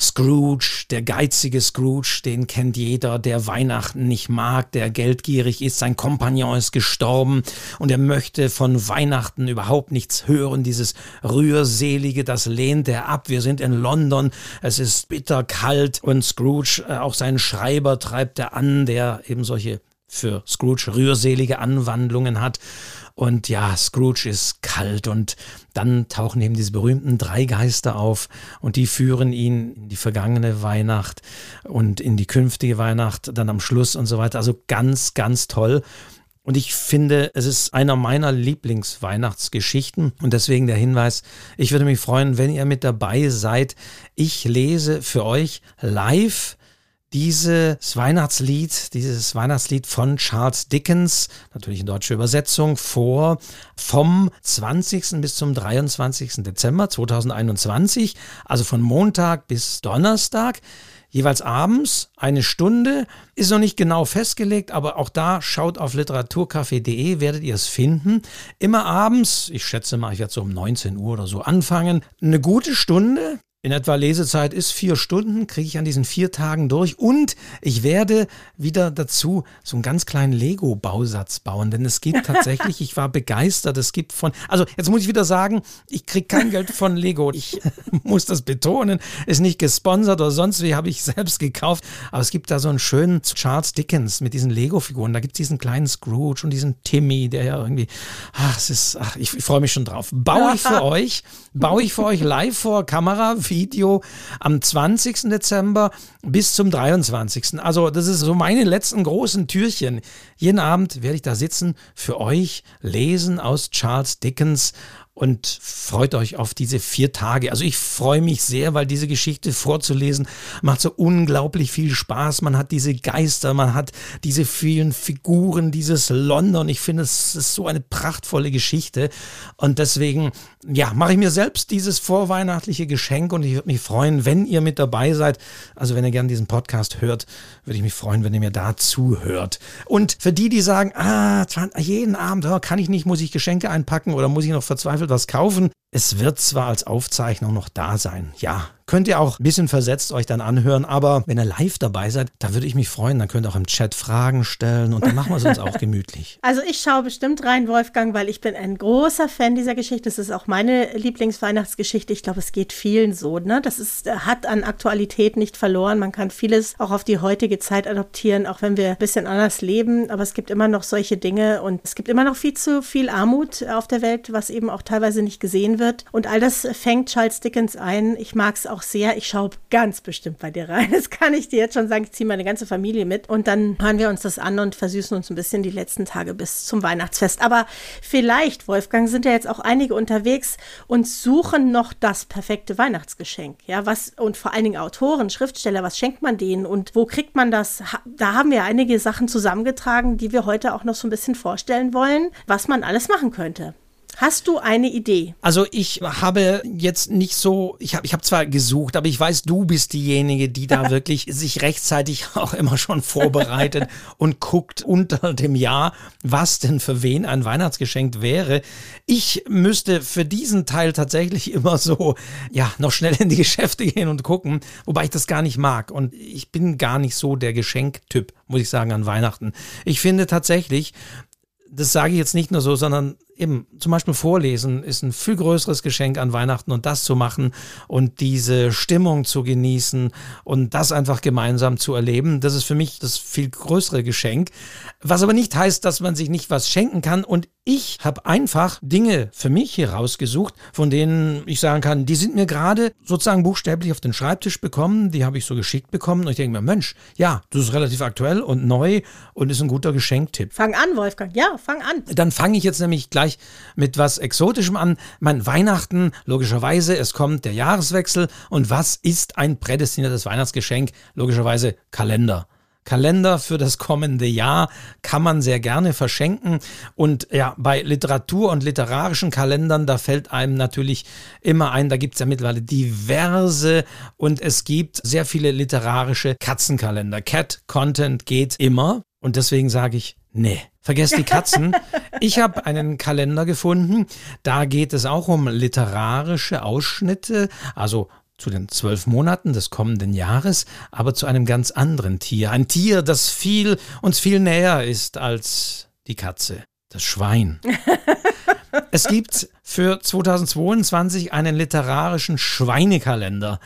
Scrooge, der geizige Scrooge, den kennt jeder, der Weihnachten nicht mag, der geldgierig ist, sein Kompagnon ist gestorben und er möchte von Weihnachten überhaupt nichts hören, dieses rührselige, das lehnt er ab. Wir sind in London, es ist bitter kalt und Scrooge, äh, auch seinen Schreiber treibt er an, der eben solche für Scrooge rührselige Anwandlungen hat. Und ja, Scrooge ist kalt und dann tauchen eben diese berühmten drei Geister auf und die führen ihn in die vergangene Weihnacht und in die künftige Weihnacht dann am Schluss und so weiter. Also ganz, ganz toll. Und ich finde, es ist einer meiner Lieblingsweihnachtsgeschichten und deswegen der Hinweis, ich würde mich freuen, wenn ihr mit dabei seid. Ich lese für euch live dieses Weihnachtslied, dieses Weihnachtslied von Charles Dickens, natürlich in deutscher Übersetzung, vor vom 20. bis zum 23. Dezember 2021, also von Montag bis Donnerstag jeweils abends eine Stunde. Ist noch nicht genau festgelegt, aber auch da schaut auf literaturcafé.de, werdet ihr es finden. Immer abends, ich schätze mal, ich werde so um 19 Uhr oder so anfangen. Eine gute Stunde, in etwa Lesezeit ist vier Stunden, kriege ich an diesen vier Tagen durch. Und ich werde wieder dazu so einen ganz kleinen Lego-Bausatz bauen, denn es gibt tatsächlich, ich war begeistert, es gibt von, also jetzt muss ich wieder sagen, ich kriege kein Geld von Lego, ich muss das betonen, ist nicht gesponsert oder sonst wie, habe ich selbst gekauft, aber es gibt da so einen schönen Charles Dickens mit diesen Lego-Figuren, da gibt es diesen kleinen Scrooge und diesen Timmy, der ja irgendwie, ach, es ist, ach, ich, ich freue mich schon drauf. Baue ich für euch, baue ich für euch live vor Kamera, Video am 20. Dezember bis zum 23. Also das ist so meine letzten großen Türchen. Jeden Abend werde ich da sitzen, für euch lesen aus Charles Dickens und freut euch auf diese vier Tage. Also ich freue mich sehr, weil diese Geschichte vorzulesen macht so unglaublich viel Spaß. Man hat diese Geister, man hat diese vielen Figuren, dieses London. Ich finde, es ist so eine prachtvolle Geschichte und deswegen, ja, mache ich mir selbst dieses vorweihnachtliche Geschenk und ich würde mich freuen, wenn ihr mit dabei seid. Also wenn ihr gerne diesen Podcast hört, würde ich mich freuen, wenn ihr mir da zuhört. Und für die, die sagen, ah, jeden Abend oh, kann ich nicht, muss ich Geschenke einpacken oder muss ich noch verzweifelt verzweifelt was kaufen. Es wird zwar als Aufzeichnung noch da sein, ja, Könnt ihr auch ein bisschen versetzt euch dann anhören, aber wenn ihr live dabei seid, da würde ich mich freuen. Dann könnt ihr auch im Chat Fragen stellen und dann machen wir es uns auch gemütlich. Also ich schaue bestimmt rein, Wolfgang, weil ich bin ein großer Fan dieser Geschichte. Das ist auch meine Lieblingsweihnachtsgeschichte. Ich glaube, es geht vielen so. Ne? Das ist, hat an Aktualität nicht verloren. Man kann vieles auch auf die heutige Zeit adoptieren, auch wenn wir ein bisschen anders leben. Aber es gibt immer noch solche Dinge und es gibt immer noch viel zu viel Armut auf der Welt, was eben auch teilweise nicht gesehen wird. Und all das fängt Charles Dickens ein. Ich mag es auch auch sehr. Ich schaue ganz bestimmt bei dir rein. Das kann ich dir jetzt schon sagen. Ich ziehe meine ganze Familie mit und dann hören wir uns das an und versüßen uns ein bisschen die letzten Tage bis zum Weihnachtsfest. Aber vielleicht, Wolfgang, sind ja jetzt auch einige unterwegs und suchen noch das perfekte Weihnachtsgeschenk. Ja, was und vor allen Dingen Autoren, Schriftsteller, was schenkt man denen und wo kriegt man das? Da haben wir einige Sachen zusammengetragen, die wir heute auch noch so ein bisschen vorstellen wollen, was man alles machen könnte. Hast du eine Idee? Also ich habe jetzt nicht so, ich habe ich hab zwar gesucht, aber ich weiß, du bist diejenige, die da wirklich sich rechtzeitig auch immer schon vorbereitet und guckt unter dem Jahr, was denn für wen ein Weihnachtsgeschenk wäre. Ich müsste für diesen Teil tatsächlich immer so, ja, noch schnell in die Geschäfte gehen und gucken, wobei ich das gar nicht mag. Und ich bin gar nicht so der Geschenktyp, muss ich sagen, an Weihnachten. Ich finde tatsächlich, das sage ich jetzt nicht nur so, sondern eben zum Beispiel Vorlesen ist ein viel größeres Geschenk an Weihnachten und das zu machen und diese Stimmung zu genießen und das einfach gemeinsam zu erleben, das ist für mich das viel größere Geschenk. Was aber nicht heißt, dass man sich nicht was schenken kann und ich habe einfach Dinge für mich hier rausgesucht, von denen ich sagen kann, die sind mir gerade sozusagen buchstäblich auf den Schreibtisch bekommen, die habe ich so geschickt bekommen und ich denke mir, Mensch, ja, das ist relativ aktuell und neu und ist ein guter Geschenktipp. Fang an, Wolfgang, ja, fang an. Dann fange ich jetzt nämlich gleich mit was Exotischem an. Mein Weihnachten, logischerweise, es kommt der Jahreswechsel und was ist ein prädestiniertes Weihnachtsgeschenk? Logischerweise Kalender. Kalender für das kommende Jahr kann man sehr gerne verschenken. Und ja, bei Literatur und literarischen Kalendern, da fällt einem natürlich immer ein, da gibt es ja mittlerweile diverse und es gibt sehr viele literarische Katzenkalender. Cat Content geht immer. Und deswegen sage ich, nee, vergesst die Katzen. Ich habe einen Kalender gefunden, da geht es auch um literarische Ausschnitte, also zu den zwölf Monaten des kommenden Jahres, aber zu einem ganz anderen Tier. Ein Tier, das viel, uns viel näher ist als die Katze, das Schwein. es gibt für 2022 einen literarischen Schweinekalender.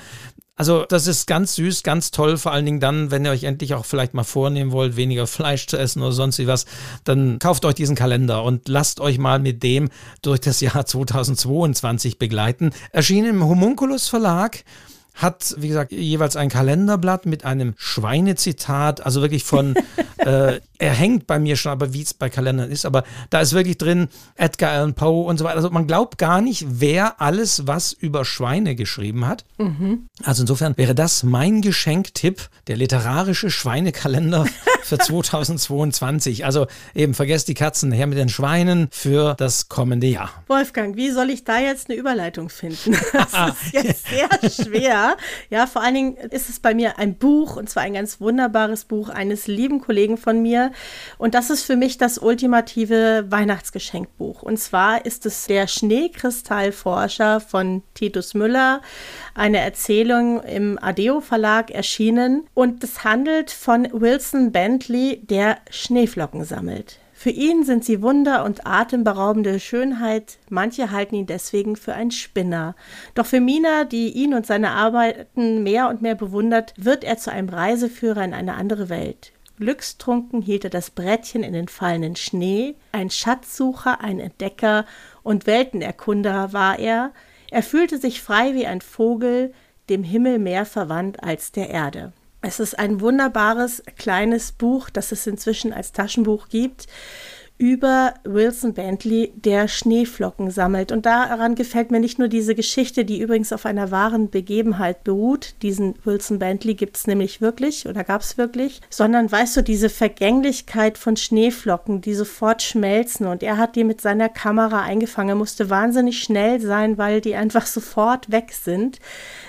Also das ist ganz süß, ganz toll, vor allen Dingen dann, wenn ihr euch endlich auch vielleicht mal vornehmen wollt, weniger Fleisch zu essen oder sonst wie was, dann kauft euch diesen Kalender und lasst euch mal mit dem durch das Jahr 2022 begleiten. Erschienen im Homunculus Verlag hat, wie gesagt, jeweils ein Kalenderblatt mit einem Schweinezitat, also wirklich von, äh, er hängt bei mir schon, aber wie es bei Kalendern ist, aber da ist wirklich drin Edgar Allan Poe und so weiter. Also man glaubt gar nicht, wer alles was über Schweine geschrieben hat. Mhm. Also insofern wäre das mein Geschenktipp, der literarische Schweinekalender für 2022. Also eben vergesst die Katzen her mit den Schweinen für das kommende Jahr. Wolfgang, wie soll ich da jetzt eine Überleitung finden? Das ist jetzt sehr schwer. Ja, vor allen Dingen ist es bei mir ein Buch und zwar ein ganz wunderbares Buch eines lieben Kollegen von mir. Und das ist für mich das ultimative Weihnachtsgeschenkbuch. Und zwar ist es der Schneekristallforscher von Titus Müller, eine Erzählung im Adeo Verlag erschienen. Und es handelt von Wilson Bentley, der Schneeflocken sammelt. Für ihn sind sie Wunder und atemberaubende Schönheit, manche halten ihn deswegen für einen Spinner. Doch für Mina, die ihn und seine Arbeiten mehr und mehr bewundert, wird er zu einem Reiseführer in eine andere Welt. Glückstrunken hielt er das Brettchen in den fallenden Schnee, ein Schatzsucher, ein Entdecker und Weltenerkunder war er, er fühlte sich frei wie ein Vogel, dem Himmel mehr verwandt als der Erde. Es ist ein wunderbares kleines Buch, das es inzwischen als Taschenbuch gibt über Wilson Bentley, der Schneeflocken sammelt. Und daran gefällt mir nicht nur diese Geschichte, die übrigens auf einer wahren Begebenheit beruht. Diesen Wilson Bentley gibt es nämlich wirklich oder gab es wirklich, sondern weißt du, diese Vergänglichkeit von Schneeflocken, die sofort schmelzen. Und er hat die mit seiner Kamera eingefangen. Er musste wahnsinnig schnell sein, weil die einfach sofort weg sind.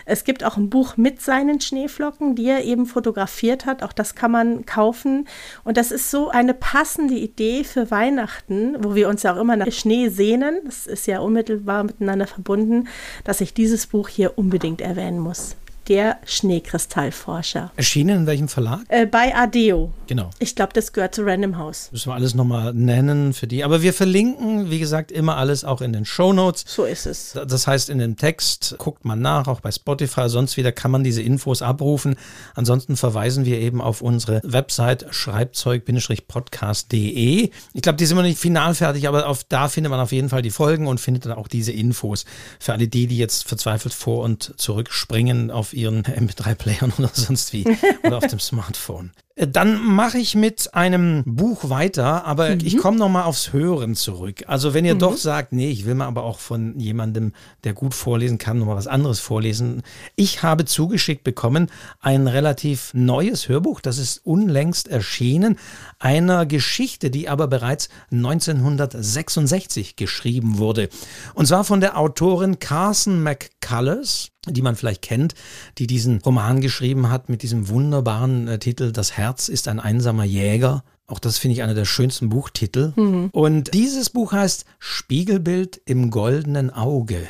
Es gibt auch ein Buch mit seinen Schneeflocken, die er eben fotografiert hat. Auch das kann man kaufen. Und das ist so eine passende Idee für Weihnachten, wo wir uns ja auch immer nach Schnee sehnen. Das ist ja unmittelbar miteinander verbunden, dass ich dieses Buch hier unbedingt erwähnen muss der Schneekristallforscher. Erschienen in welchem Verlag? Äh, bei Adeo. Genau. Ich glaube, das gehört zu Random House. Müssen wir alles nochmal nennen für die. Aber wir verlinken, wie gesagt, immer alles auch in den Show Notes. So ist es. Das heißt, in dem Text guckt man nach, auch bei Spotify, sonst wieder kann man diese Infos abrufen. Ansonsten verweisen wir eben auf unsere Website schreibzeug-podcast.de. Ich glaube, die sind noch nicht final fertig, aber auf, da findet man auf jeden Fall die Folgen und findet dann auch diese Infos für alle die, die jetzt verzweifelt vor und zurückspringen auf ihren MP3-Playern oder sonst wie oder auf dem Smartphone. Äh, dann mache ich mit einem Buch weiter, aber mhm. ich komme nochmal aufs Hören zurück. Also wenn ihr mhm. doch sagt, nee, ich will mal aber auch von jemandem, der gut vorlesen kann, nochmal was anderes vorlesen. Ich habe zugeschickt bekommen ein relativ neues Hörbuch, das ist unlängst erschienen, einer Geschichte, die aber bereits 1966 geschrieben wurde. Und zwar von der Autorin Carson McCullers die man vielleicht kennt, die diesen Roman geschrieben hat mit diesem wunderbaren äh, Titel Das Herz ist ein einsamer Jäger. Auch das finde ich einer der schönsten Buchtitel. Mhm. Und dieses Buch heißt Spiegelbild im goldenen Auge.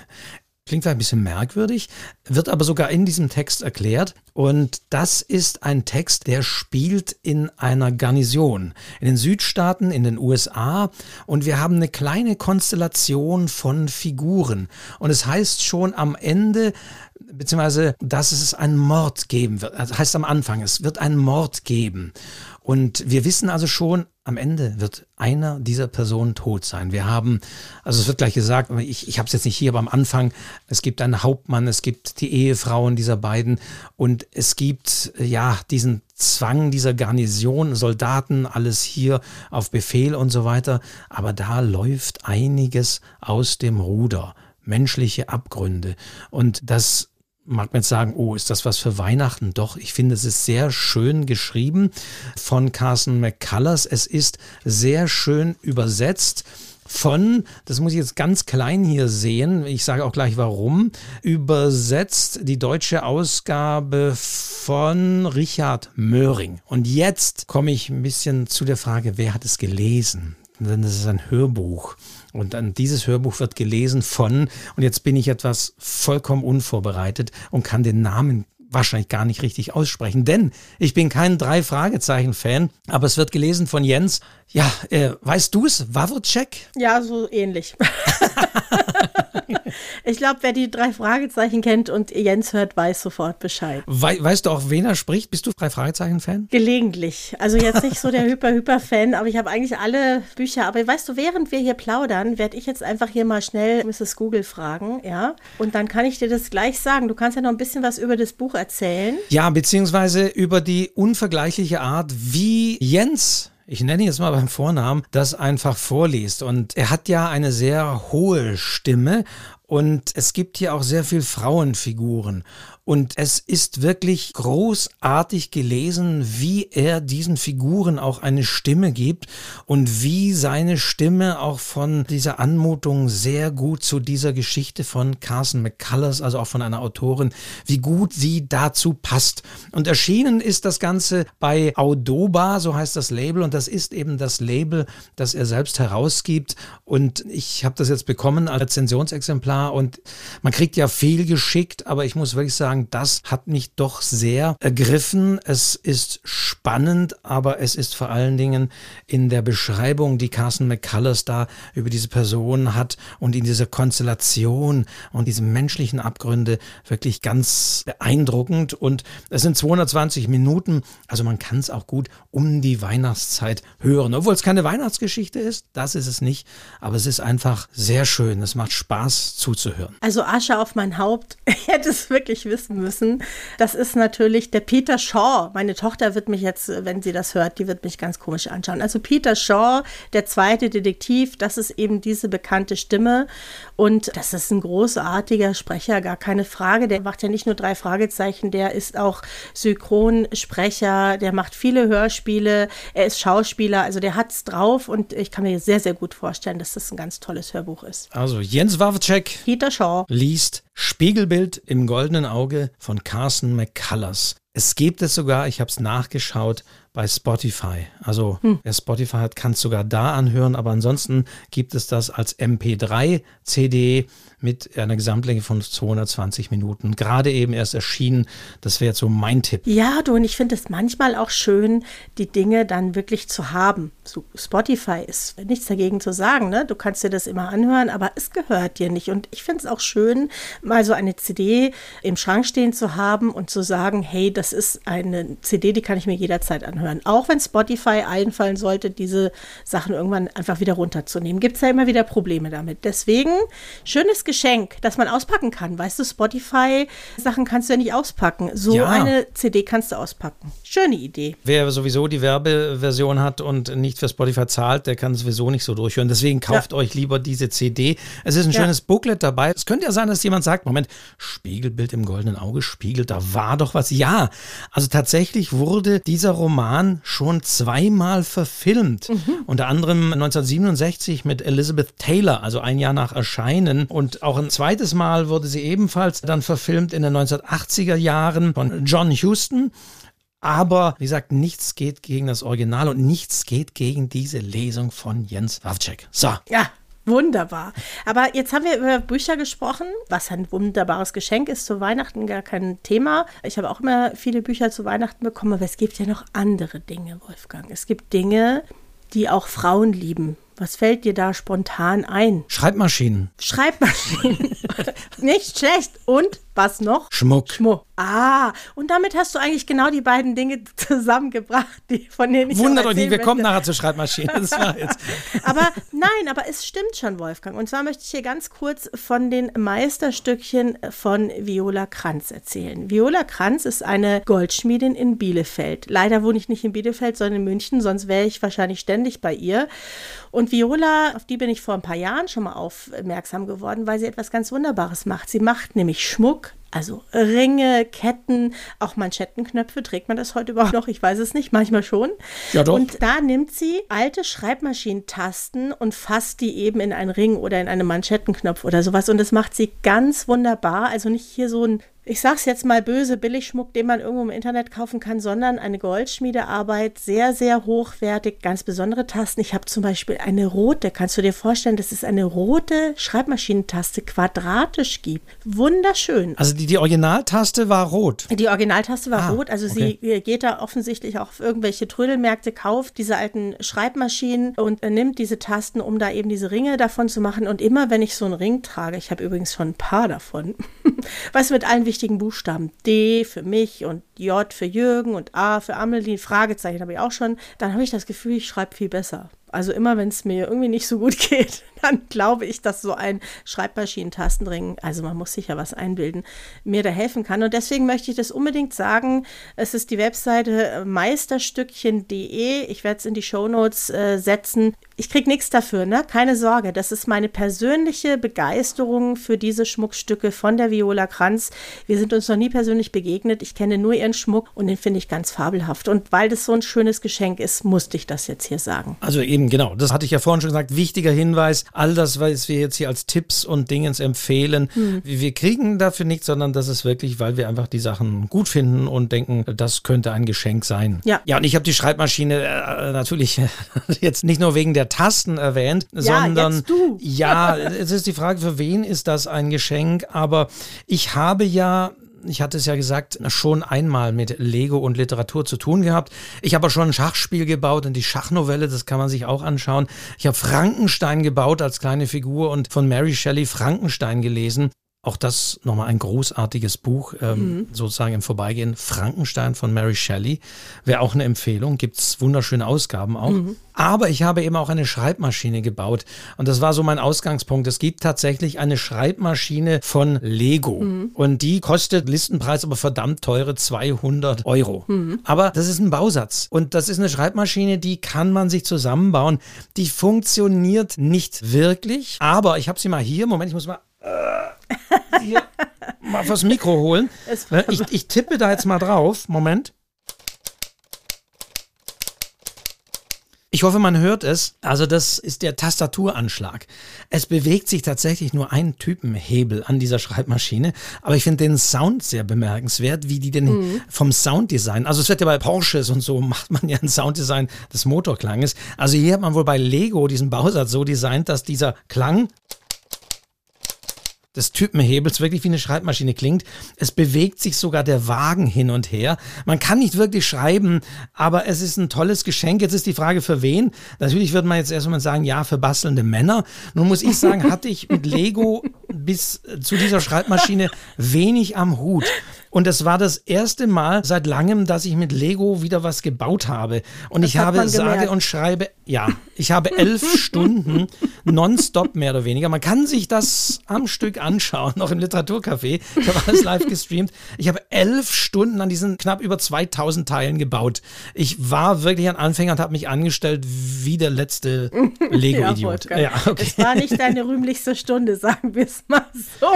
Klingt ein bisschen merkwürdig, wird aber sogar in diesem Text erklärt. Und das ist ein Text, der spielt in einer Garnison in den Südstaaten, in den USA. Und wir haben eine kleine Konstellation von Figuren. Und es heißt schon am Ende, beziehungsweise, dass es einen Mord geben wird. Das heißt am Anfang, es wird einen Mord geben. Und wir wissen also schon, am Ende wird einer dieser Personen tot sein. Wir haben, also es wird gleich gesagt, ich, ich habe es jetzt nicht hier, aber am Anfang, es gibt einen Hauptmann, es gibt die Ehefrauen dieser beiden und es gibt ja diesen Zwang dieser Garnison, Soldaten, alles hier auf Befehl und so weiter. Aber da läuft einiges aus dem Ruder menschliche Abgründe. Und das mag man jetzt sagen, oh, ist das was für Weihnachten? Doch, ich finde, es ist sehr schön geschrieben von Carson McCullers. Es ist sehr schön übersetzt von, das muss ich jetzt ganz klein hier sehen, ich sage auch gleich warum, übersetzt die deutsche Ausgabe von Richard Möhring. Und jetzt komme ich ein bisschen zu der Frage, wer hat es gelesen? Denn das ist ein Hörbuch. Und dann dieses Hörbuch wird gelesen von, und jetzt bin ich etwas vollkommen unvorbereitet und kann den Namen wahrscheinlich gar nicht richtig aussprechen, denn ich bin kein Drei-Fragezeichen-Fan, aber es wird gelesen von Jens. Ja, äh, weißt du es? Wawrcek? Ja, so ähnlich. ich glaube, wer die drei Fragezeichen kennt und Jens hört, weiß sofort Bescheid. We weißt du auch, wen er spricht? Bist du drei Fragezeichen-Fan? Gelegentlich. Also jetzt nicht so der Hyper-Hyper-Fan, aber ich habe eigentlich alle Bücher. Aber weißt du, während wir hier plaudern, werde ich jetzt einfach hier mal schnell Mrs. Google fragen, ja? Und dann kann ich dir das gleich sagen. Du kannst ja noch ein bisschen was über das Buch erzählen. Ja, beziehungsweise über die unvergleichliche Art, wie Jens ich nenne ihn jetzt mal beim Vornamen, das einfach vorliest. Und er hat ja eine sehr hohe Stimme und es gibt hier auch sehr viel Frauenfiguren. Und es ist wirklich großartig gelesen, wie er diesen Figuren auch eine Stimme gibt und wie seine Stimme auch von dieser Anmutung sehr gut zu dieser Geschichte von Carson McCullers, also auch von einer Autorin, wie gut sie dazu passt. Und erschienen ist das Ganze bei Audoba, so heißt das Label, und das ist eben das Label, das er selbst herausgibt. Und ich habe das jetzt bekommen als Rezensionsexemplar und man kriegt ja viel geschickt, aber ich muss wirklich sagen, das hat mich doch sehr ergriffen. Es ist spannend, aber es ist vor allen Dingen in der Beschreibung, die Carson McCullers da über diese Person hat und in dieser Konstellation und diese menschlichen Abgründe wirklich ganz beeindruckend. Und es sind 220 Minuten, also man kann es auch gut um die Weihnachtszeit hören. Obwohl es keine Weihnachtsgeschichte ist, das ist es nicht, aber es ist einfach sehr schön. Es macht Spaß zuzuhören. Also Asche auf mein Haupt, ich hätte es wirklich wissen müssen. Das ist natürlich der Peter Shaw. Meine Tochter wird mich jetzt, wenn sie das hört, die wird mich ganz komisch anschauen. Also Peter Shaw, der zweite Detektiv, das ist eben diese bekannte Stimme. Und das ist ein großartiger Sprecher, gar keine Frage. Der macht ja nicht nur drei Fragezeichen, der ist auch Synchronsprecher, der macht viele Hörspiele, er ist Schauspieler, also der hat es drauf und ich kann mir sehr, sehr gut vorstellen, dass das ein ganz tolles Hörbuch ist. Also Jens Wawczek, Peter Shaw liest Spiegelbild im goldenen Auge von Carson McCullers. Es gibt es sogar, ich habe es nachgeschaut, bei Spotify. Also hm. wer Spotify hat, kann es sogar da anhören, aber ansonsten gibt es das als MP3 CD mit einer Gesamtlänge von 220 Minuten. Gerade eben erst erschienen. Das wäre jetzt so mein Tipp. Ja, du, und ich finde es manchmal auch schön, die Dinge dann wirklich zu haben. So, Spotify ist nichts dagegen zu sagen. Ne? Du kannst dir das immer anhören, aber es gehört dir nicht. Und ich finde es auch schön, mal so eine CD im Schrank stehen zu haben und zu sagen, hey, das ist eine CD, die kann ich mir jederzeit anhören. Auch wenn Spotify einfallen sollte, diese Sachen irgendwann einfach wieder runterzunehmen. Gibt es ja immer wieder Probleme damit. Deswegen, schönes Geschenk, das man auspacken kann. Weißt du, Spotify-Sachen kannst du ja nicht auspacken. So ja. eine CD kannst du auspacken. Schöne Idee. Wer sowieso die Werbeversion hat und nicht für Spotify zahlt, der kann sowieso nicht so durchhören. Deswegen kauft ja. euch lieber diese CD. Es ist ein ja. schönes Booklet dabei. Es könnte ja sein, dass jemand sagt, Moment, Spiegelbild im goldenen Auge, spiegelt, da war doch was. Ja, also tatsächlich wurde dieser Roman schon zweimal verfilmt. Mhm. Unter anderem 1967 mit Elizabeth Taylor, also ein Jahr nach Erscheinen. Und auch ein zweites Mal wurde sie ebenfalls dann verfilmt in den 1980er Jahren von John Huston. Aber wie gesagt, nichts geht gegen das Original und nichts geht gegen diese Lesung von Jens Wawczek. So. Ja, Wunderbar. Aber jetzt haben wir über Bücher gesprochen, was ein wunderbares Geschenk ist zu Weihnachten, gar kein Thema. Ich habe auch immer viele Bücher zu Weihnachten bekommen, aber es gibt ja noch andere Dinge, Wolfgang. Es gibt Dinge, die auch Frauen lieben. Was fällt dir da spontan ein? Schreibmaschinen. Schreibmaschinen. Nicht schlecht. Und was noch? Schmuck. Schmuck. Ah, und damit hast du eigentlich genau die beiden Dinge zusammengebracht, die, von denen ich Wundert euch nicht, wir kommen nachher zur Schreibmaschine. Das war jetzt. aber nein, aber es stimmt schon, Wolfgang. Und zwar möchte ich hier ganz kurz von den Meisterstückchen von Viola Kranz erzählen. Viola Kranz ist eine Goldschmiedin in Bielefeld. Leider wohne ich nicht in Bielefeld, sondern in München, sonst wäre ich wahrscheinlich ständig bei ihr. Und Viola, auf die bin ich vor ein paar Jahren schon mal aufmerksam geworden, weil sie etwas ganz Wunderbares macht. Sie macht nämlich Schmuck also Ringe, Ketten, auch Manschettenknöpfe. Trägt man das heute überhaupt noch? Ich weiß es nicht, manchmal schon. Ja, doch. Und da nimmt sie alte Schreibmaschinentasten und fasst die eben in einen Ring oder in einen Manschettenknopf oder sowas. Und das macht sie ganz wunderbar. Also nicht hier so ein ich sag's jetzt mal böse, Billigschmuck, den man irgendwo im Internet kaufen kann, sondern eine Goldschmiedearbeit, sehr, sehr hochwertig, ganz besondere Tasten. Ich habe zum Beispiel eine rote, kannst du dir vorstellen, dass es eine rote Schreibmaschinentaste quadratisch gibt. Wunderschön. Also die, die Originaltaste war rot. Die Originaltaste war ah, rot, also okay. sie geht da offensichtlich auch auf irgendwelche Trödelmärkte, kauft diese alten Schreibmaschinen und nimmt diese Tasten, um da eben diese Ringe davon zu machen. Und immer wenn ich so einen Ring trage, ich habe übrigens schon ein paar davon, was mit allen wichtigen wichtigen Buchstaben. D für mich und J für Jürgen und A für Amelie, Fragezeichen habe ich auch schon. Dann habe ich das Gefühl, ich schreibe viel besser. Also immer, wenn es mir irgendwie nicht so gut geht, dann glaube ich, dass so ein Schreibmaschinentastenring, also man muss sich ja was einbilden, mir da helfen kann. Und deswegen möchte ich das unbedingt sagen. Es ist die Webseite meisterstückchen.de. Ich werde es in die Shownotes äh, setzen. Ich kriege nichts dafür, ne? Keine Sorge. Das ist meine persönliche Begeisterung für diese Schmuckstücke von der Viola Kranz. Wir sind uns noch nie persönlich begegnet. Ich kenne nur ihren Schmuck und den finde ich ganz fabelhaft. Und weil das so ein schönes Geschenk ist, musste ich das jetzt hier sagen. Also eben genau, das hatte ich ja vorhin schon gesagt. Wichtiger Hinweis, all das, was wir jetzt hier als Tipps und Dingens empfehlen, hm. wir kriegen dafür nichts, sondern das ist wirklich, weil wir einfach die Sachen gut finden und denken, das könnte ein Geschenk sein. Ja. Ja, und ich habe die Schreibmaschine äh, natürlich jetzt nicht nur wegen der Tasten erwähnt, ja, sondern ja, es ist die Frage, für wen ist das ein Geschenk? Aber ich habe ja ich hatte es ja gesagt, schon einmal mit Lego und Literatur zu tun gehabt. Ich habe schon ein Schachspiel gebaut und die Schachnovelle, das kann man sich auch anschauen. Ich habe Frankenstein gebaut als kleine Figur und von Mary Shelley Frankenstein gelesen. Auch das nochmal ein großartiges Buch, ähm, mhm. sozusagen im Vorbeigehen. Frankenstein von Mary Shelley wäre auch eine Empfehlung. Gibt es wunderschöne Ausgaben auch. Mhm. Aber ich habe eben auch eine Schreibmaschine gebaut. Und das war so mein Ausgangspunkt. Es gibt tatsächlich eine Schreibmaschine von Lego. Mhm. Und die kostet Listenpreis aber verdammt teure 200 Euro. Mhm. Aber das ist ein Bausatz. Und das ist eine Schreibmaschine, die kann man sich zusammenbauen. Die funktioniert nicht wirklich. Aber ich habe sie mal hier. Moment, ich muss mal hier mal fürs Mikro holen. Ich, ich tippe da jetzt mal drauf. Moment. Ich hoffe, man hört es. Also das ist der Tastaturanschlag. Es bewegt sich tatsächlich nur ein Typenhebel an dieser Schreibmaschine, aber ich finde den Sound sehr bemerkenswert, wie die denn mhm. vom Sounddesign, also es wird ja bei Porsches und so macht man ja ein Sounddesign des Motorklanges. Also hier hat man wohl bei Lego diesen Bausatz so designt, dass dieser Klang des Typenhebels wirklich wie eine Schreibmaschine klingt. Es bewegt sich sogar der Wagen hin und her. Man kann nicht wirklich schreiben, aber es ist ein tolles Geschenk. Jetzt ist die Frage, für wen? Natürlich würde man jetzt erstmal sagen, ja, für bastelnde Männer. Nun muss ich sagen, hatte ich mit Lego bis zu dieser Schreibmaschine wenig am Hut. Und es war das erste Mal seit langem, dass ich mit Lego wieder was gebaut habe. Und das ich habe sage und schreibe, ja, ich habe elf Stunden nonstop mehr oder weniger. Man kann sich das am Stück anschauen, noch im Literaturcafé. Ich habe alles live gestreamt. Ich habe elf Stunden an diesen knapp über 2000 Teilen gebaut. Ich war wirklich ein Anfänger und habe mich angestellt wie der letzte Lego-Idiot. ja, ja, okay. Es war nicht deine rühmlichste Stunde, sagen wir es mal so.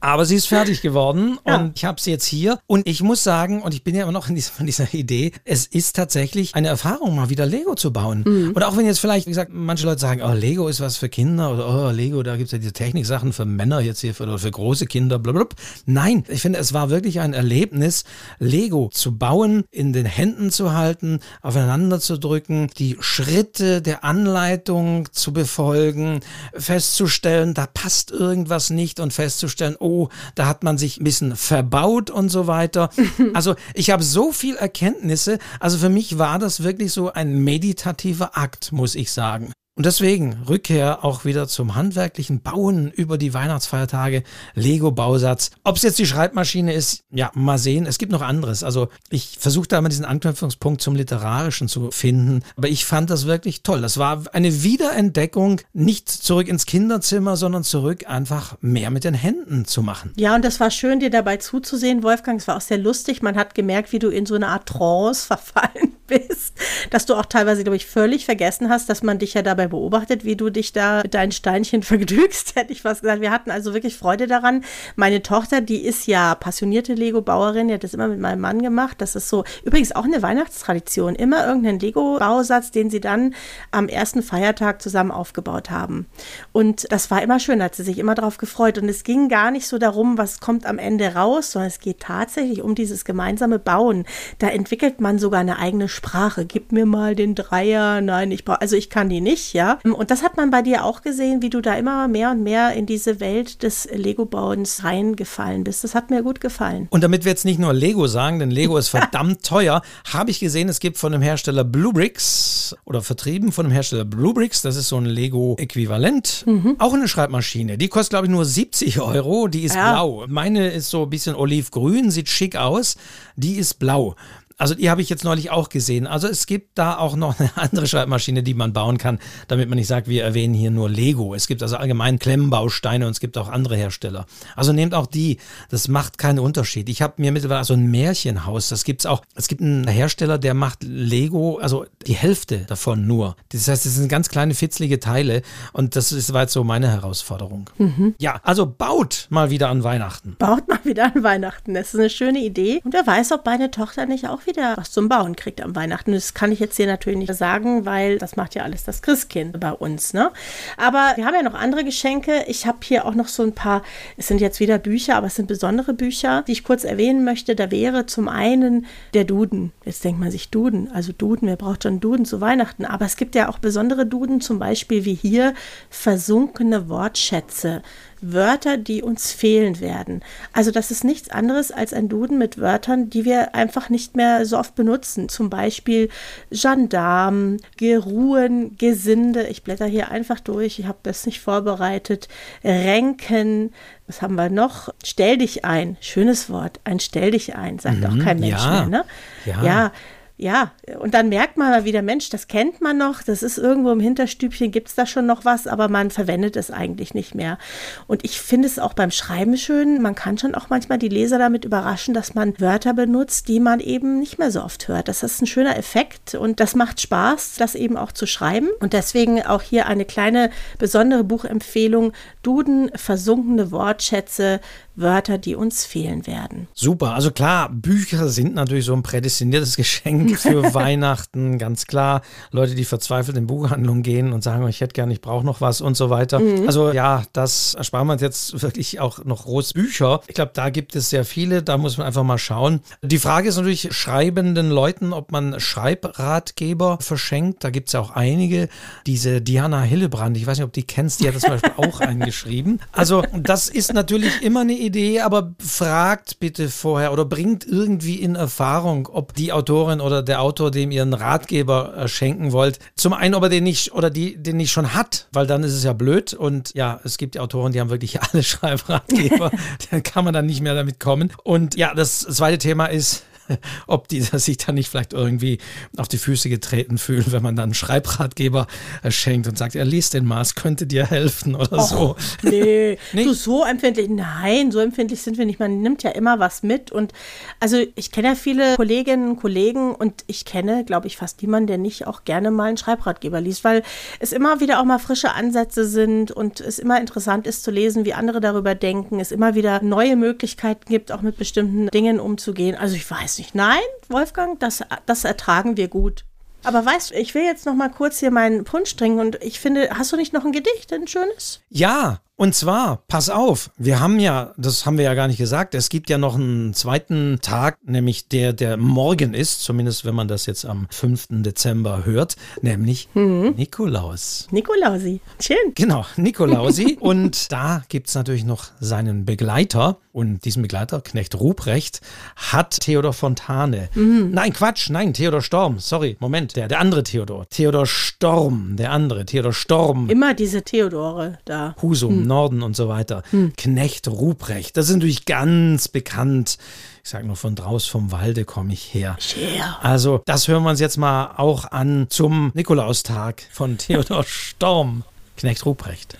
Aber sie ist fertig geworden ja. und ich habe sie jetzt hier. Und ich muss sagen, und ich bin ja immer noch in dieser, in dieser Idee, es ist tatsächlich eine Erfahrung, mal wieder Lego zu bauen. Mhm. Und auch wenn jetzt vielleicht, wie gesagt, manche Leute sagen, oh, Lego ist was für Kinder oder oh, Lego, da gibt es ja diese Techniksachen für Männer jetzt hier für, oder für große Kinder, blablabla. Nein, ich finde, es war wirklich ein Erlebnis, Lego zu bauen, in den Händen zu halten, aufeinander zu drücken, die Schritte der Anleitung zu befolgen, festzustellen, da passt irgendwas nicht und festzustellen, oh, da hat man sich ein bisschen verbaut und so weiter. Also ich habe so viel Erkenntnisse. Also für mich war das wirklich so ein meditativer Akt, muss ich sagen. Und deswegen Rückkehr auch wieder zum handwerklichen Bauen über die Weihnachtsfeiertage, Lego-Bausatz. Ob es jetzt die Schreibmaschine ist, ja, mal sehen. Es gibt noch anderes. Also ich versuche da immer diesen Anknüpfungspunkt zum Literarischen zu finden. Aber ich fand das wirklich toll. Das war eine Wiederentdeckung, nicht zurück ins Kinderzimmer, sondern zurück einfach mehr mit den Händen zu machen. Ja, und das war schön, dir dabei zuzusehen, Wolfgang. Es war auch sehr lustig. Man hat gemerkt, wie du in so eine Art Trance verfallen bist, dass du auch teilweise, glaube ich, völlig vergessen hast, dass man dich ja dabei beobachtet, wie du dich da mit deinen Steinchen vergnügst, hätte ich fast gesagt. Wir hatten also wirklich Freude daran. Meine Tochter, die ist ja passionierte Lego-Bauerin, die hat das immer mit meinem Mann gemacht. Das ist so übrigens auch eine Weihnachtstradition. Immer irgendeinen Lego-Bausatz, den sie dann am ersten Feiertag zusammen aufgebaut haben. Und das war immer schön, hat sie sich immer darauf gefreut. Und es ging gar nicht so darum, was kommt am Ende raus, sondern es geht tatsächlich um dieses gemeinsame Bauen. Da entwickelt man sogar eine eigene Sprache. Gib mir mal den Dreier. Nein, ich brauche, also ich kann die nicht, ja. Und das hat man bei dir auch gesehen, wie du da immer mehr und mehr in diese Welt des Lego-Bauens reingefallen bist. Das hat mir gut gefallen. Und damit wir jetzt nicht nur Lego sagen, denn Lego ist verdammt teuer, habe ich gesehen, es gibt von dem Hersteller Bluebricks oder vertrieben von dem Hersteller Bluebricks, das ist so ein Lego-Äquivalent, mhm. auch eine Schreibmaschine. Die kostet, glaube ich, nur 70 Euro. Die ist ja. blau. Meine ist so ein bisschen olivgrün, sieht schick aus. Die ist blau. Also die habe ich jetzt neulich auch gesehen. Also es gibt da auch noch eine andere Schreibmaschine, die man bauen kann, damit man nicht sagt, wir erwähnen hier nur Lego. Es gibt also allgemein Klemmbausteine und es gibt auch andere Hersteller. Also nehmt auch die. Das macht keinen Unterschied. Ich habe mir mittlerweile so ein Märchenhaus. Das gibt's auch. Es gibt einen Hersteller, der macht Lego, also die Hälfte davon nur. Das heißt, es sind ganz kleine fitzlige Teile und das ist weit so meine Herausforderung. Mhm. Ja, also baut mal wieder an Weihnachten. Baut mal wieder an Weihnachten. Das ist eine schöne Idee. Und wer weiß, ob meine Tochter nicht auch wieder wieder was zum Bauen kriegt am Weihnachten. Das kann ich jetzt hier natürlich nicht sagen, weil das macht ja alles das Christkind bei uns. Ne? Aber wir haben ja noch andere Geschenke. Ich habe hier auch noch so ein paar, es sind jetzt wieder Bücher, aber es sind besondere Bücher, die ich kurz erwähnen möchte. Da wäre zum einen der Duden. Jetzt denkt man sich Duden, also Duden, wer braucht schon Duden zu Weihnachten? Aber es gibt ja auch besondere Duden, zum Beispiel wie hier versunkene Wortschätze. Wörter, die uns fehlen werden. Also das ist nichts anderes als ein Duden mit Wörtern, die wir einfach nicht mehr so oft benutzen. Zum Beispiel Gendarm, Geruhen, Gesinde. Ich blätter hier einfach durch, ich habe das nicht vorbereitet. Renken, was haben wir noch? Stell dich ein. Schönes Wort. Ein Stell dich ein, sagt mhm, auch kein Mensch ja, mehr. Ne? Ja. ja ja, und dann merkt man mal wieder, Mensch, das kennt man noch, das ist irgendwo im Hinterstübchen, gibt es da schon noch was, aber man verwendet es eigentlich nicht mehr. Und ich finde es auch beim Schreiben schön, man kann schon auch manchmal die Leser damit überraschen, dass man Wörter benutzt, die man eben nicht mehr so oft hört. Das ist ein schöner Effekt und das macht Spaß, das eben auch zu schreiben. Und deswegen auch hier eine kleine besondere Buchempfehlung, Duden, versunkene Wortschätze, Wörter, die uns fehlen werden. Super, also klar, Bücher sind natürlich so ein prädestiniertes Geschenk für Weihnachten, ganz klar. Leute, die verzweifelt in Buchhandlungen gehen und sagen, ich hätte gerne, ich brauche noch was und so weiter. Mhm. Also ja, das ersparen wir uns jetzt wirklich auch noch groß Bücher. Ich glaube, da gibt es sehr viele, da muss man einfach mal schauen. Die Frage ist natürlich schreibenden Leuten, ob man Schreibratgeber verschenkt. Da gibt es ja auch einige. Diese Diana Hillebrand, ich weiß nicht, ob die kennst, die hat das zum Beispiel auch eingeschrieben. Also das ist natürlich immer eine Idee, aber fragt bitte vorher oder bringt irgendwie in Erfahrung, ob die Autorin oder der Autor dem ihren Ratgeber äh, schenken wollt. Zum einen, ob er den nicht oder die den nicht schon hat, weil dann ist es ja blöd. Und ja, es gibt Autoren, die haben wirklich alle Schreibratgeber. dann kann man dann nicht mehr damit kommen. Und ja, das zweite Thema ist, ob die sich dann nicht vielleicht irgendwie auf die Füße getreten fühlen, wenn man dann einen Schreibratgeber äh, schenkt und sagt, er liest den mal, es könnte dir helfen oder Och, so. Nee, nee, du so empfindlich, nein, so empfindlich sind wir nicht. Man nimmt ja immer was mit und also ich kenne ja viele Kolleginnen und Kollegen und ich kenne, glaube ich, fast niemanden, der nicht auch gerne mal einen Schreibratgeber liest, weil es immer wieder auch mal frische Ansätze sind und es immer interessant ist zu lesen, wie andere darüber denken, es immer wieder neue Möglichkeiten gibt, auch mit bestimmten Dingen umzugehen. Also ich weiß nicht. Nein, Wolfgang, das, das ertragen wir gut. Aber weißt du, ich will jetzt noch mal kurz hier meinen Punsch trinken und ich finde, hast du nicht noch ein Gedicht, ein schönes? Ja, und zwar, pass auf, wir haben ja, das haben wir ja gar nicht gesagt, es gibt ja noch einen zweiten Tag, nämlich der, der morgen ist, zumindest wenn man das jetzt am 5. Dezember hört, nämlich mhm. Nikolaus. Nikolausi, schön. Genau, Nikolausi. und da gibt es natürlich noch seinen Begleiter. Und diesen Begleiter, Knecht Ruprecht, hat Theodor Fontane. Mhm. Nein, Quatsch, nein, Theodor Storm. Sorry, Moment, der, der andere Theodor. Theodor Storm, der andere, Theodor Storm. Immer diese Theodore da. Husum, mhm. Norden und so weiter. Hm. Knecht Ruprecht, das ist natürlich ganz bekannt. Ich sage nur, von draus vom Walde komme ich her. Yeah. Also, das hören wir uns jetzt mal auch an zum Nikolaustag von Theodor Storm. Knecht Ruprecht.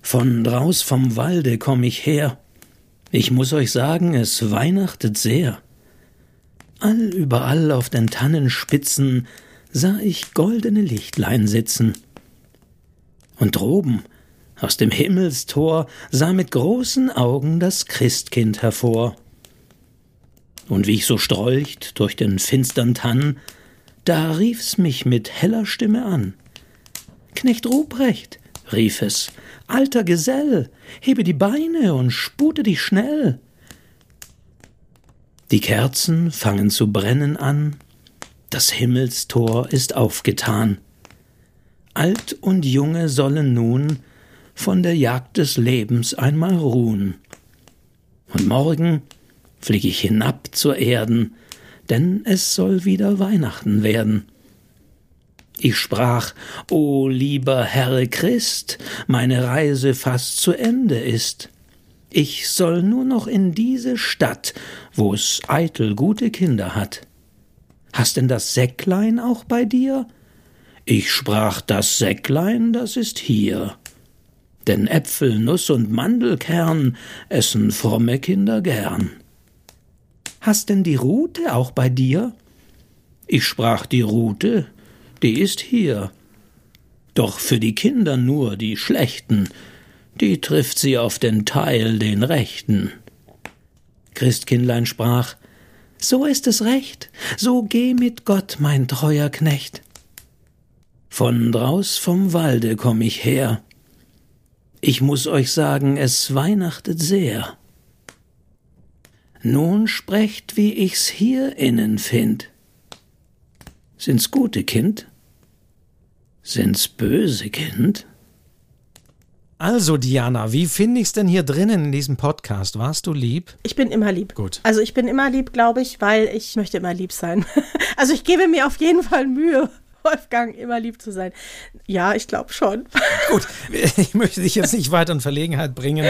Von draus vom Walde komm ich her. Ich muss euch sagen, es weihnachtet sehr. All überall auf den Tannenspitzen sah ich goldene Lichtlein sitzen und droben aus dem Himmelstor sah mit großen Augen das Christkind hervor. Und wie ich so strolcht durch den finstern Tann, da rief's mich mit heller Stimme an. Knecht Ruprecht, rief es, alter Gesell, hebe die Beine und spute dich schnell. Die Kerzen fangen zu brennen an, das Himmelstor ist aufgetan. Alt und Junge sollen nun von der Jagd des Lebens einmal ruhen. Und morgen flieg ich hinab zur Erden, denn es soll wieder Weihnachten werden. Ich sprach, O lieber Herr Christ, meine Reise fast zu Ende ist. Ich soll nur noch in diese Stadt, wo es eitel gute Kinder hat. Hast denn das Säcklein auch bei dir? Ich sprach, das Säcklein, das ist hier. Denn Äpfel, Nuss und Mandelkern essen fromme Kinder gern. Hast denn die Rute auch bei dir? Ich sprach, die Rute, die ist hier. Doch für die Kinder nur die schlechten, die trifft sie auf den Teil, den rechten. Christkindlein sprach, so ist es recht, so geh mit Gott, mein treuer Knecht. Von draus vom Walde komm ich her. Ich muss euch sagen, es weihnachtet sehr. Nun sprecht, wie ich's hier innen find. Sind's gute Kind? Sind's böse Kind? Also, Diana, wie finde ich's denn hier drinnen in diesem Podcast? Warst du lieb? Ich bin immer lieb. Gut. Also, ich bin immer lieb, glaube ich, weil ich möchte immer lieb sein. also, ich gebe mir auf jeden Fall Mühe. Wolfgang immer lieb zu sein. Ja, ich glaube schon. Gut, ich möchte dich jetzt nicht weiter in Verlegenheit bringen.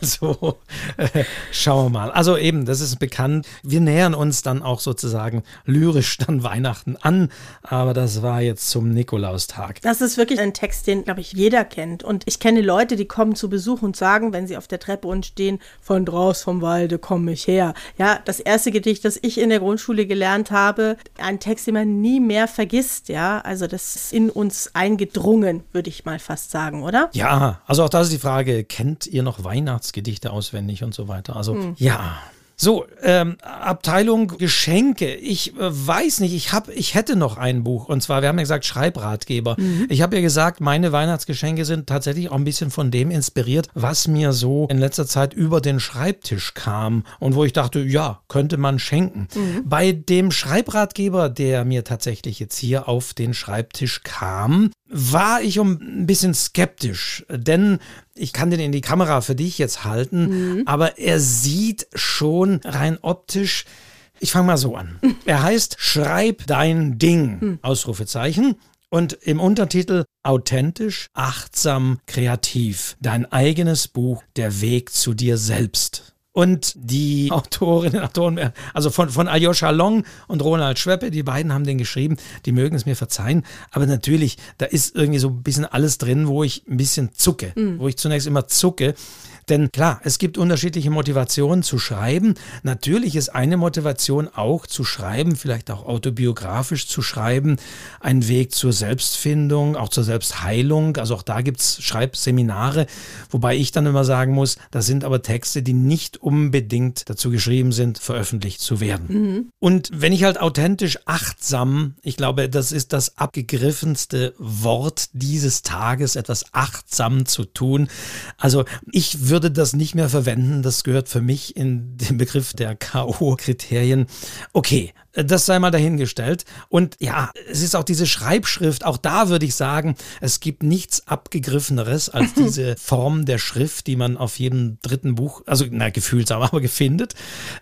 Also äh, schauen wir mal. Also eben, das ist bekannt. Wir nähern uns dann auch sozusagen lyrisch dann Weihnachten an. Aber das war jetzt zum Nikolaustag. Das ist wirklich ein Text, den, glaube ich, jeder kennt. Und ich kenne Leute, die kommen zu Besuch und sagen, wenn sie auf der Treppe und stehen, von draus vom Walde komme ich her. Ja, das erste Gedicht, das ich in der Grundschule gelernt habe, ein Text, den man nie mehr vergisst ist, ja. Also das ist in uns eingedrungen, würde ich mal fast sagen, oder? Ja, also auch da ist die Frage, kennt ihr noch Weihnachtsgedichte auswendig und so weiter? Also hm. ja. So, ähm, Abteilung Geschenke. Ich äh, weiß nicht, ich hab, ich hätte noch ein Buch. Und zwar, wir haben ja gesagt, Schreibratgeber. Mhm. Ich habe ja gesagt, meine Weihnachtsgeschenke sind tatsächlich auch ein bisschen von dem inspiriert, was mir so in letzter Zeit über den Schreibtisch kam und wo ich dachte, ja, könnte man schenken. Mhm. Bei dem Schreibratgeber, der mir tatsächlich jetzt hier auf den Schreibtisch kam, war ich um ein bisschen skeptisch, denn ich kann den in die Kamera für dich jetzt halten, mhm. aber er sieht schon rein optisch ich fange mal so an. Er heißt Schreib dein Ding, mhm. Ausrufezeichen. Und im Untertitel Authentisch, achtsam, kreativ. Dein eigenes Buch, der Weg zu dir selbst. Und die Autorinnen, Autoren, also von, von Aljoscha Long und Ronald Schweppe, die beiden haben den geschrieben, die mögen es mir verzeihen. Aber natürlich, da ist irgendwie so ein bisschen alles drin, wo ich ein bisschen zucke, mhm. wo ich zunächst immer zucke. Denn klar, es gibt unterschiedliche Motivationen zu schreiben. Natürlich ist eine Motivation auch zu schreiben, vielleicht auch autobiografisch zu schreiben, ein Weg zur Selbstfindung, auch zur Selbstheilung. Also auch da gibt es Schreibseminare, wobei ich dann immer sagen muss, das sind aber Texte, die nicht unbedingt dazu geschrieben sind, veröffentlicht zu werden. Mhm. Und wenn ich halt authentisch achtsam, ich glaube, das ist das abgegriffenste Wort dieses Tages, etwas achtsam zu tun. Also ich würde würde das nicht mehr verwenden. Das gehört für mich in den Begriff der K.O.-Kriterien. Okay, das sei mal dahingestellt. Und ja, es ist auch diese Schreibschrift, auch da würde ich sagen, es gibt nichts abgegriffeneres als diese Form der Schrift, die man auf jedem dritten Buch, also na, gefühlsam, aber findet.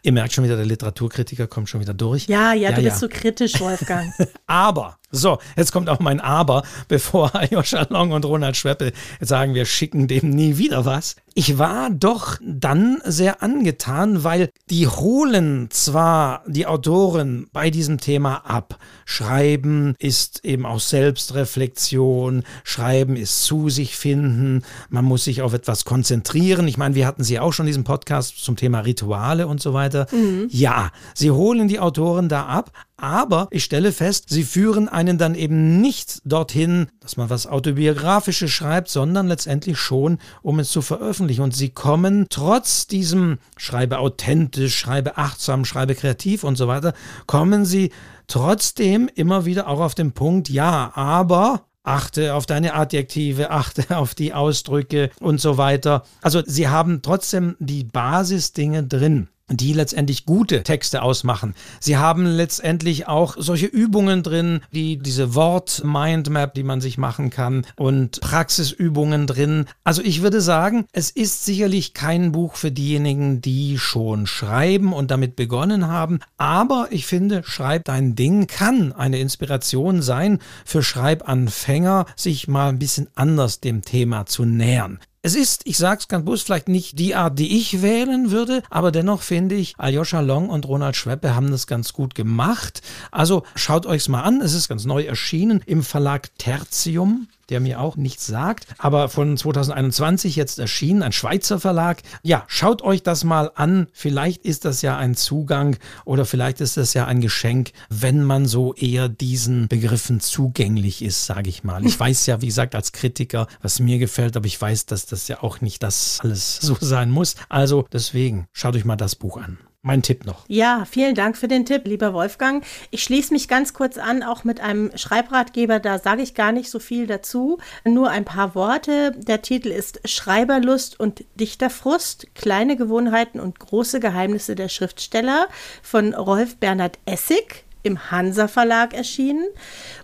Ihr merkt schon wieder, der Literaturkritiker kommt schon wieder durch. Ja, ja, ja du ja. bist so kritisch, Wolfgang. aber, so, jetzt kommt auch mein Aber, bevor Joscha Long und Ronald Schweppe sagen, wir schicken dem nie wieder was. Ich war doch dann sehr angetan, weil die holen zwar die Autoren bei diesem Thema ab. Schreiben ist eben auch Selbstreflexion, Schreiben ist zu sich finden, man muss sich auf etwas konzentrieren. Ich meine, wir hatten sie auch schon in diesem Podcast zum Thema Rituale und so weiter. Mhm. Ja, sie holen die Autoren da ab, aber ich stelle fest, sie führen einen dann eben nicht dorthin, dass man was Autobiografisches schreibt, sondern letztendlich schon, um es zu veröffentlichen. Und sie kommen trotz diesem Schreibe authentisch, schreibe achtsam, schreibe kreativ und so weiter, kommen sie trotzdem immer wieder auch auf den Punkt, ja, aber achte auf deine Adjektive, achte auf die Ausdrücke und so weiter. Also sie haben trotzdem die Basisdinge drin die letztendlich gute Texte ausmachen. Sie haben letztendlich auch solche Übungen drin, wie diese Wort-Mindmap, die man sich machen kann und Praxisübungen drin. Also ich würde sagen, es ist sicherlich kein Buch für diejenigen, die schon schreiben und damit begonnen haben, aber ich finde, Schreib dein Ding kann eine Inspiration sein für Schreibanfänger, sich mal ein bisschen anders dem Thema zu nähern. Es ist, ich sag's ganz bewusst, vielleicht nicht die Art, die ich wählen würde, aber dennoch finde ich, Aljoscha Long und Ronald Schweppe haben das ganz gut gemacht. Also schaut euch's mal an. Es ist ganz neu erschienen im Verlag Tertium der mir auch nichts sagt, aber von 2021 jetzt erschienen, ein Schweizer Verlag. Ja, schaut euch das mal an. Vielleicht ist das ja ein Zugang oder vielleicht ist das ja ein Geschenk, wenn man so eher diesen Begriffen zugänglich ist, sage ich mal. Ich weiß ja, wie gesagt, als Kritiker, was mir gefällt, aber ich weiß, dass das ja auch nicht das alles so sein muss. Also deswegen schaut euch mal das Buch an mein Tipp noch. Ja, vielen Dank für den Tipp, lieber Wolfgang. Ich schließe mich ganz kurz an, auch mit einem Schreibratgeber, da sage ich gar nicht so viel dazu, nur ein paar Worte. Der Titel ist Schreiberlust und Dichterfrust, kleine Gewohnheiten und große Geheimnisse der Schriftsteller von Rolf Bernhard Essig im Hansa Verlag erschienen.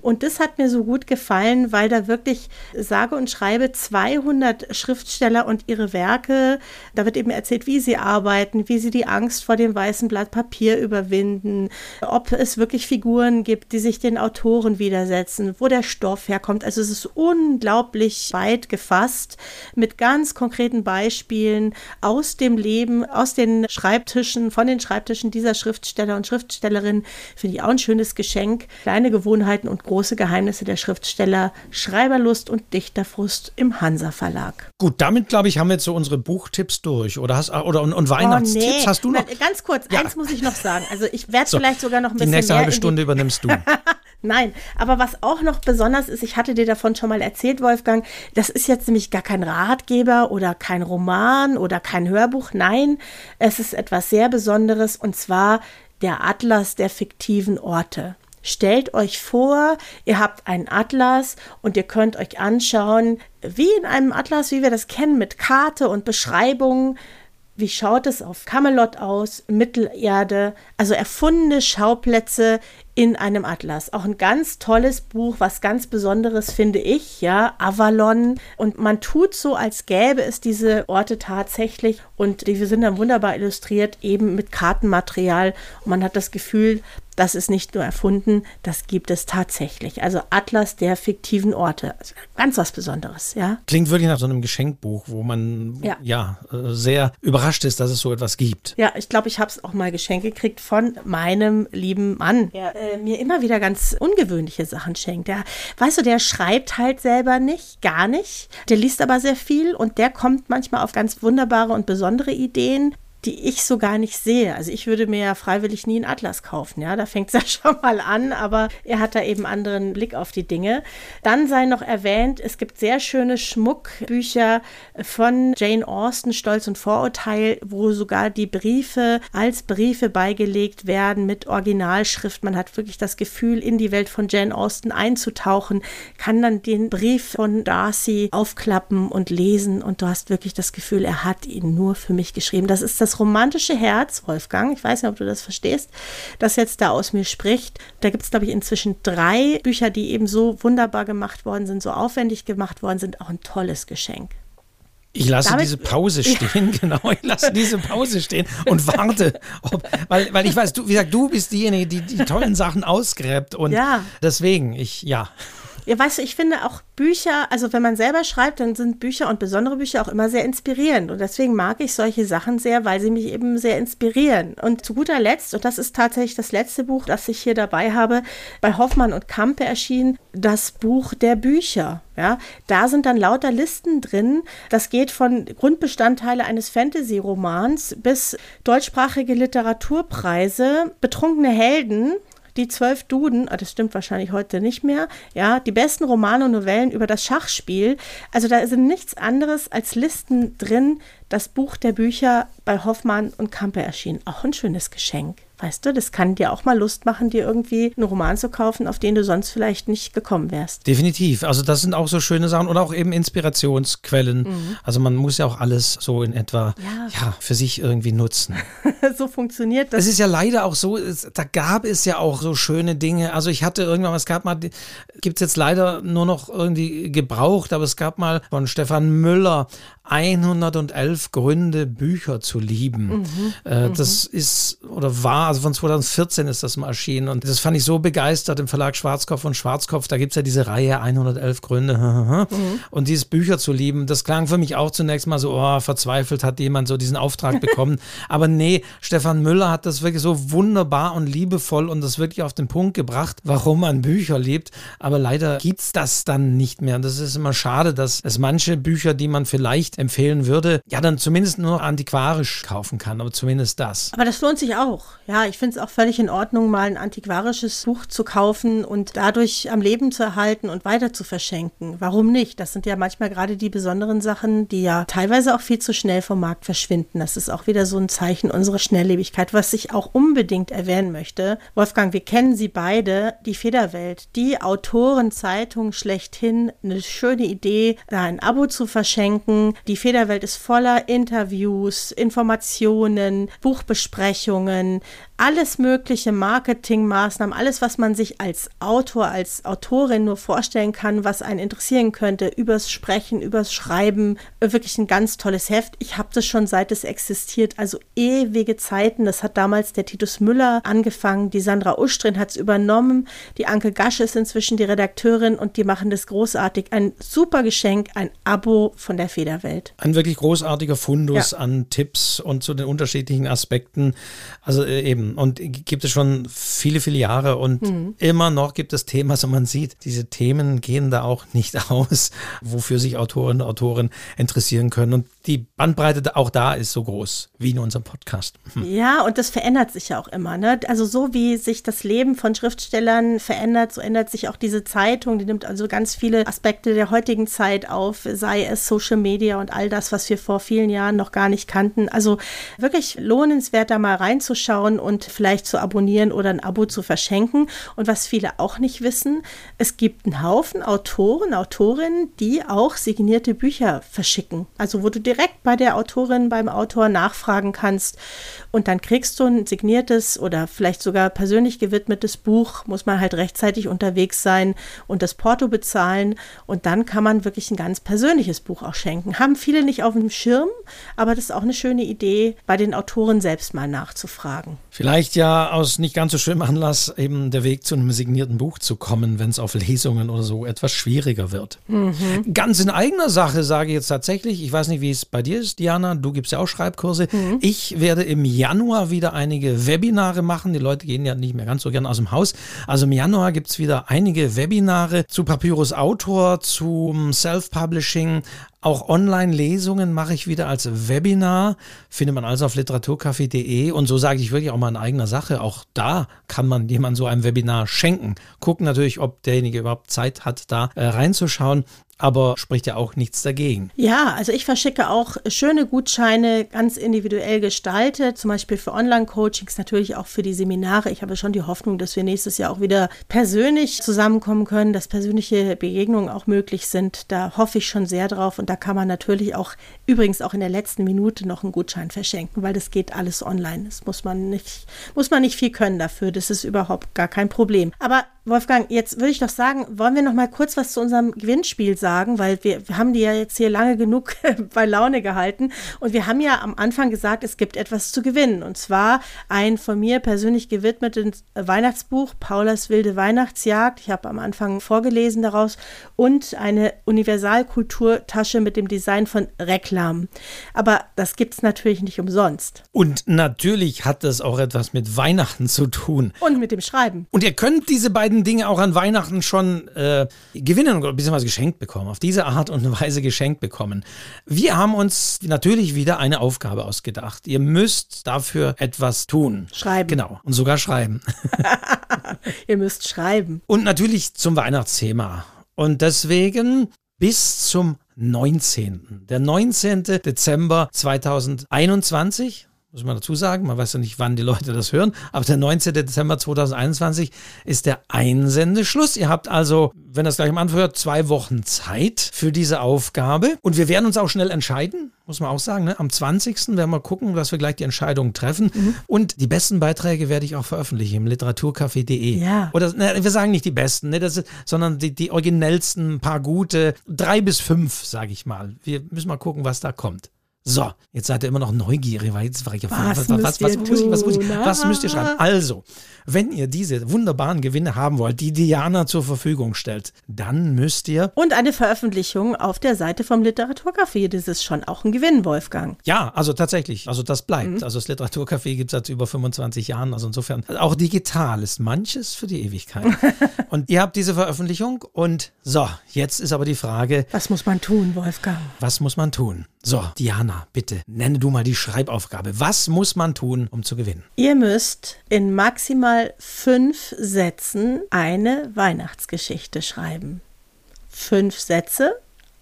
Und das hat mir so gut gefallen, weil da wirklich sage und schreibe 200 Schriftsteller und ihre Werke, da wird eben erzählt, wie sie arbeiten, wie sie die Angst vor dem weißen Blatt Papier überwinden, ob es wirklich Figuren gibt, die sich den Autoren widersetzen, wo der Stoff herkommt. Also es ist unglaublich weit gefasst mit ganz konkreten Beispielen aus dem Leben, aus den Schreibtischen, von den Schreibtischen dieser Schriftsteller und Schriftstellerinnen. Finde ich auch ein schönes Geschenk. Kleine Gewohnheiten und große Geheimnisse der Schriftsteller, Schreiberlust und Dichterfrust im Hansa Verlag. Gut, damit glaube ich, haben wir jetzt so unsere Buchtipps durch. Oder hast oder und, und Weihnachtstipps oh, nee. hast du noch? Ganz kurz, ja. eins muss ich noch sagen. Also ich werde so, vielleicht sogar noch ein bisschen. Die nächste halbe Stunde übernimmst du. Nein, aber was auch noch besonders ist, ich hatte dir davon schon mal erzählt, Wolfgang, das ist jetzt nämlich gar kein Ratgeber oder kein Roman oder kein Hörbuch. Nein, es ist etwas sehr Besonderes und zwar der Atlas der fiktiven Orte. Stellt euch vor, ihr habt einen Atlas und ihr könnt euch anschauen, wie in einem Atlas, wie wir das kennen, mit Karte und Beschreibung, wie schaut es auf Camelot aus, Mittelerde, also erfundene Schauplätze in einem Atlas. Auch ein ganz tolles Buch, was ganz Besonderes finde ich, ja, Avalon. Und man tut so, als gäbe es diese Orte tatsächlich und die sind dann wunderbar illustriert, eben mit Kartenmaterial. Und man hat das Gefühl, das ist nicht nur erfunden, das gibt es tatsächlich. Also Atlas der fiktiven Orte. Also ganz was Besonderes, ja. Klingt wirklich nach so einem Geschenkbuch, wo man ja, ja äh, sehr überrascht ist, dass es so etwas gibt. Ja, ich glaube, ich habe es auch mal geschenkt gekriegt von meinem lieben Mann, der äh, mir immer wieder ganz ungewöhnliche Sachen schenkt. Der, weißt du, der schreibt halt selber nicht, gar nicht. Der liest aber sehr viel und der kommt manchmal auf ganz wunderbare und besondere Ideen die ich so gar nicht sehe. Also ich würde mir ja freiwillig nie einen Atlas kaufen, ja, da fängt es ja schon mal an, aber er hat da eben anderen Blick auf die Dinge. Dann sei noch erwähnt, es gibt sehr schöne Schmuckbücher von Jane Austen, Stolz und Vorurteil, wo sogar die Briefe als Briefe beigelegt werden mit Originalschrift. Man hat wirklich das Gefühl, in die Welt von Jane Austen einzutauchen, kann dann den Brief von Darcy aufklappen und lesen und du hast wirklich das Gefühl, er hat ihn nur für mich geschrieben. Das ist das das romantische Herz, Wolfgang, ich weiß nicht, ob du das verstehst, das jetzt da aus mir spricht. Da gibt es, glaube ich, inzwischen drei Bücher, die eben so wunderbar gemacht worden sind, so aufwendig gemacht worden sind. Auch ein tolles Geschenk. Ich lasse Damit, diese Pause stehen, ja. genau. Ich lasse diese Pause stehen und warte, ob, weil, weil ich weiß, du, wie gesagt, du bist diejenige, die die tollen Sachen ausgräbt und ja. deswegen, ich, ja. Ja, weißt du, ich finde auch Bücher, also wenn man selber schreibt, dann sind Bücher und besondere Bücher auch immer sehr inspirierend. Und deswegen mag ich solche Sachen sehr, weil sie mich eben sehr inspirieren. Und zu guter Letzt, und das ist tatsächlich das letzte Buch, das ich hier dabei habe, bei Hoffmann und Kampe erschien, das Buch der Bücher. Ja, da sind dann lauter Listen drin. Das geht von Grundbestandteile eines Fantasy-Romans bis deutschsprachige Literaturpreise, betrunkene Helden, die zwölf Duden, ah, das stimmt wahrscheinlich heute nicht mehr, ja, die besten Romane und Novellen über das Schachspiel. Also da sind nichts anderes als Listen drin. Das Buch der Bücher bei Hoffmann und Kampe erschienen. Auch ein schönes Geschenk. Weißt du, das kann dir auch mal Lust machen, dir irgendwie einen Roman zu kaufen, auf den du sonst vielleicht nicht gekommen wärst. Definitiv. Also das sind auch so schöne Sachen und auch eben Inspirationsquellen. Mhm. Also man muss ja auch alles so in etwa ja. ja für sich irgendwie nutzen. so funktioniert das. Es ist ja leider auch so, es, da gab es ja auch so schöne Dinge. Also ich hatte irgendwann, es gab mal, gibt es jetzt leider nur noch irgendwie gebraucht, aber es gab mal von Stefan Müller 111 Gründe, Bücher zu lieben. Mhm. Äh, mhm. das ist oder war also von 2014 ist das mal erschienen und das fand ich so begeistert im Verlag Schwarzkopf und Schwarzkopf. Da gibt es ja diese Reihe 111 Gründe. mhm. Und dieses Bücher zu lieben, das klang für mich auch zunächst mal so, oh, verzweifelt hat jemand so diesen Auftrag bekommen. Aber nee, Stefan Müller hat das wirklich so wunderbar und liebevoll und das wirklich auf den Punkt gebracht, warum man Bücher liebt. Aber leider gibt es das dann nicht mehr. Und das ist immer schade, dass es manche Bücher, die man vielleicht empfehlen würde, ja dann zumindest nur antiquarisch kaufen kann. Aber zumindest das. Aber das lohnt sich auch. Ja, ich finde es auch völlig in Ordnung, mal ein antiquarisches Buch zu kaufen und dadurch am Leben zu erhalten und weiter zu verschenken. Warum nicht? Das sind ja manchmal gerade die besonderen Sachen, die ja teilweise auch viel zu schnell vom Markt verschwinden. Das ist auch wieder so ein Zeichen unserer Schnelllebigkeit, was ich auch unbedingt erwähnen möchte. Wolfgang, wir kennen sie beide, die Federwelt, die Autorenzeitung schlechthin. Eine schöne Idee, da ein Abo zu verschenken. Die Federwelt ist voller Interviews, Informationen, Buchbesprechungen, alles mögliche Marketingmaßnahmen, alles, was man sich als Autor, als Autorin nur vorstellen kann, was einen interessieren könnte, übers Sprechen, übers Schreiben, wirklich ein ganz tolles Heft. Ich habe das schon seit es existiert, also ewige Zeiten. Das hat damals der Titus Müller angefangen, die Sandra Ustrin hat es übernommen, die Anke Gasch ist inzwischen die Redakteurin und die machen das großartig. Ein super Geschenk, ein Abo von der Federwelt. Ein wirklich großartiger Fundus ja. an Tipps und zu den unterschiedlichen Aspekten. Also äh, und gibt es schon viele, viele Jahre und mhm. immer noch gibt es Themen, also man sieht, diese Themen gehen da auch nicht aus, wofür sich Autorinnen und Autoren interessieren können. Und die Bandbreite auch da ist so groß wie in unserem Podcast. Hm. Ja, und das verändert sich ja auch immer. Ne? Also so wie sich das Leben von Schriftstellern verändert, so ändert sich auch diese Zeitung. Die nimmt also ganz viele Aspekte der heutigen Zeit auf, sei es Social Media und all das, was wir vor vielen Jahren noch gar nicht kannten. Also wirklich lohnenswert, da mal reinzuschauen und vielleicht zu abonnieren oder ein Abo zu verschenken. Und was viele auch nicht wissen, es gibt einen Haufen Autoren, Autorinnen, die auch signierte Bücher verschicken. Also wo du dir direkt bei der Autorin, beim Autor nachfragen kannst. Und dann kriegst du ein signiertes oder vielleicht sogar persönlich gewidmetes Buch, muss man halt rechtzeitig unterwegs sein und das Porto bezahlen. Und dann kann man wirklich ein ganz persönliches Buch auch schenken. Haben viele nicht auf dem Schirm, aber das ist auch eine schöne Idee, bei den Autoren selbst mal nachzufragen. Vielleicht ja aus nicht ganz so schönem Anlass eben der Weg zu einem signierten Buch zu kommen, wenn es auf Lesungen oder so etwas schwieriger wird. Mhm. Ganz in eigener Sache sage ich jetzt tatsächlich, ich weiß nicht, wie es bei dir ist, Diana, du gibst ja auch Schreibkurse. Mhm. Ich werde im Januar wieder einige Webinare machen. Die Leute gehen ja nicht mehr ganz so gern aus dem Haus. Also im Januar gibt es wieder einige Webinare zu Papyrus Autor, zum Self-Publishing, auch Online-Lesungen mache ich wieder als Webinar, findet man also auf literaturcafé.de und so sage ich wirklich auch mal in eigener Sache. Auch da kann man jemand so ein Webinar schenken. Gucken natürlich, ob derjenige überhaupt Zeit hat, da äh, reinzuschauen aber spricht ja auch nichts dagegen. Ja, also ich verschicke auch schöne Gutscheine, ganz individuell gestaltet, zum Beispiel für Online-Coachings, natürlich auch für die Seminare. Ich habe schon die Hoffnung, dass wir nächstes Jahr auch wieder persönlich zusammenkommen können, dass persönliche Begegnungen auch möglich sind. Da hoffe ich schon sehr drauf und da kann man natürlich auch übrigens auch in der letzten Minute noch einen Gutschein verschenken, weil das geht alles online. Das muss man nicht, muss man nicht viel können dafür. Das ist überhaupt gar kein Problem. Aber Wolfgang, jetzt würde ich doch sagen, wollen wir noch mal kurz was zu unserem Gewinnspiel sagen, weil wir, wir haben die ja jetzt hier lange genug bei Laune gehalten und wir haben ja am Anfang gesagt, es gibt etwas zu gewinnen und zwar ein von mir persönlich gewidmetes Weihnachtsbuch, Paulas wilde Weihnachtsjagd. Ich habe am Anfang vorgelesen daraus und eine Universalkulturtasche mit dem Design von Reklam. Aber das gibt es natürlich nicht umsonst. Und natürlich hat das auch etwas mit Weihnachten zu tun. Und mit dem Schreiben. Und ihr könnt diese beiden Dinge auch an Weihnachten schon äh, gewinnen und bzw. geschenkt bekommen. Auf diese Art und Weise geschenkt bekommen. Wir haben uns natürlich wieder eine Aufgabe ausgedacht. Ihr müsst dafür etwas tun. Schreiben. Genau. Und sogar schreiben. Ihr müsst schreiben. Und natürlich zum Weihnachtsthema. Und deswegen bis zum 19. Der 19. Dezember 2021 muss man dazu sagen, man weiß ja nicht, wann die Leute das hören, aber der 19. Dezember 2021 ist der Einsendeschluss. Ihr habt also, wenn das gleich am Anfang hört, zwei Wochen Zeit für diese Aufgabe und wir werden uns auch schnell entscheiden, muss man auch sagen. Ne? Am 20. werden wir gucken, dass wir gleich die Entscheidung treffen mhm. und die besten Beiträge werde ich auch veröffentlichen im literaturcafé.de. Ja. Oder ne, wir sagen nicht die besten, ne, das ist, sondern die, die originellsten, paar gute, drei bis fünf, sage ich mal. Wir müssen mal gucken, was da kommt. So, jetzt seid ihr immer noch neugierig, weil jetzt war ich ja was, was, was, was, was, muss ich, was, muss ich, was müsst ihr schreiben? Also, wenn ihr diese wunderbaren Gewinne haben wollt, die Diana zur Verfügung stellt, dann müsst ihr. Und eine Veröffentlichung auf der Seite vom Literaturcafé. Das ist schon auch ein Gewinn, Wolfgang. Ja, also tatsächlich. Also das bleibt. Mhm. Also das Literaturcafé gibt es seit über 25 Jahren. Also insofern, auch digital ist manches für die Ewigkeit. und ihr habt diese Veröffentlichung und so, jetzt ist aber die Frage. Was muss man tun, Wolfgang? Was muss man tun? So, Diana, bitte, nenne du mal die Schreibaufgabe. Was muss man tun, um zu gewinnen? Ihr müsst in maximal fünf Sätzen eine Weihnachtsgeschichte schreiben. Fünf Sätze,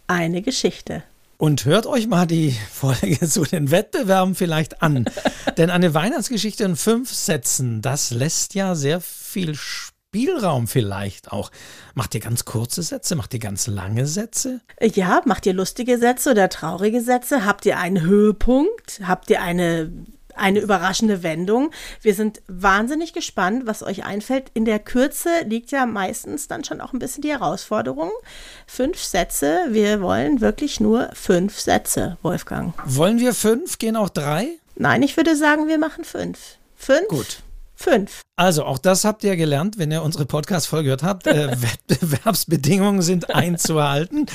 eine Geschichte. Und hört euch mal die Folge zu den Wettbewerben vielleicht an. Denn eine Weihnachtsgeschichte in fünf Sätzen, das lässt ja sehr viel Spaß Spielraum vielleicht auch. Macht ihr ganz kurze Sätze? Macht ihr ganz lange Sätze? Ja, macht ihr lustige Sätze oder traurige Sätze? Habt ihr einen Höhepunkt? Habt ihr eine eine überraschende Wendung. Wir sind wahnsinnig gespannt, was euch einfällt. In der Kürze liegt ja meistens dann schon auch ein bisschen die Herausforderung. Fünf Sätze. Wir wollen wirklich nur fünf Sätze, Wolfgang. Wollen wir fünf? Gehen auch drei? Nein, ich würde sagen, wir machen fünf. Fünf? Gut. Fünf. Also, auch das habt ihr gelernt, wenn ihr unsere Podcast-Folge gehört habt. Äh, Wettbewerbsbedingungen sind einzuhalten.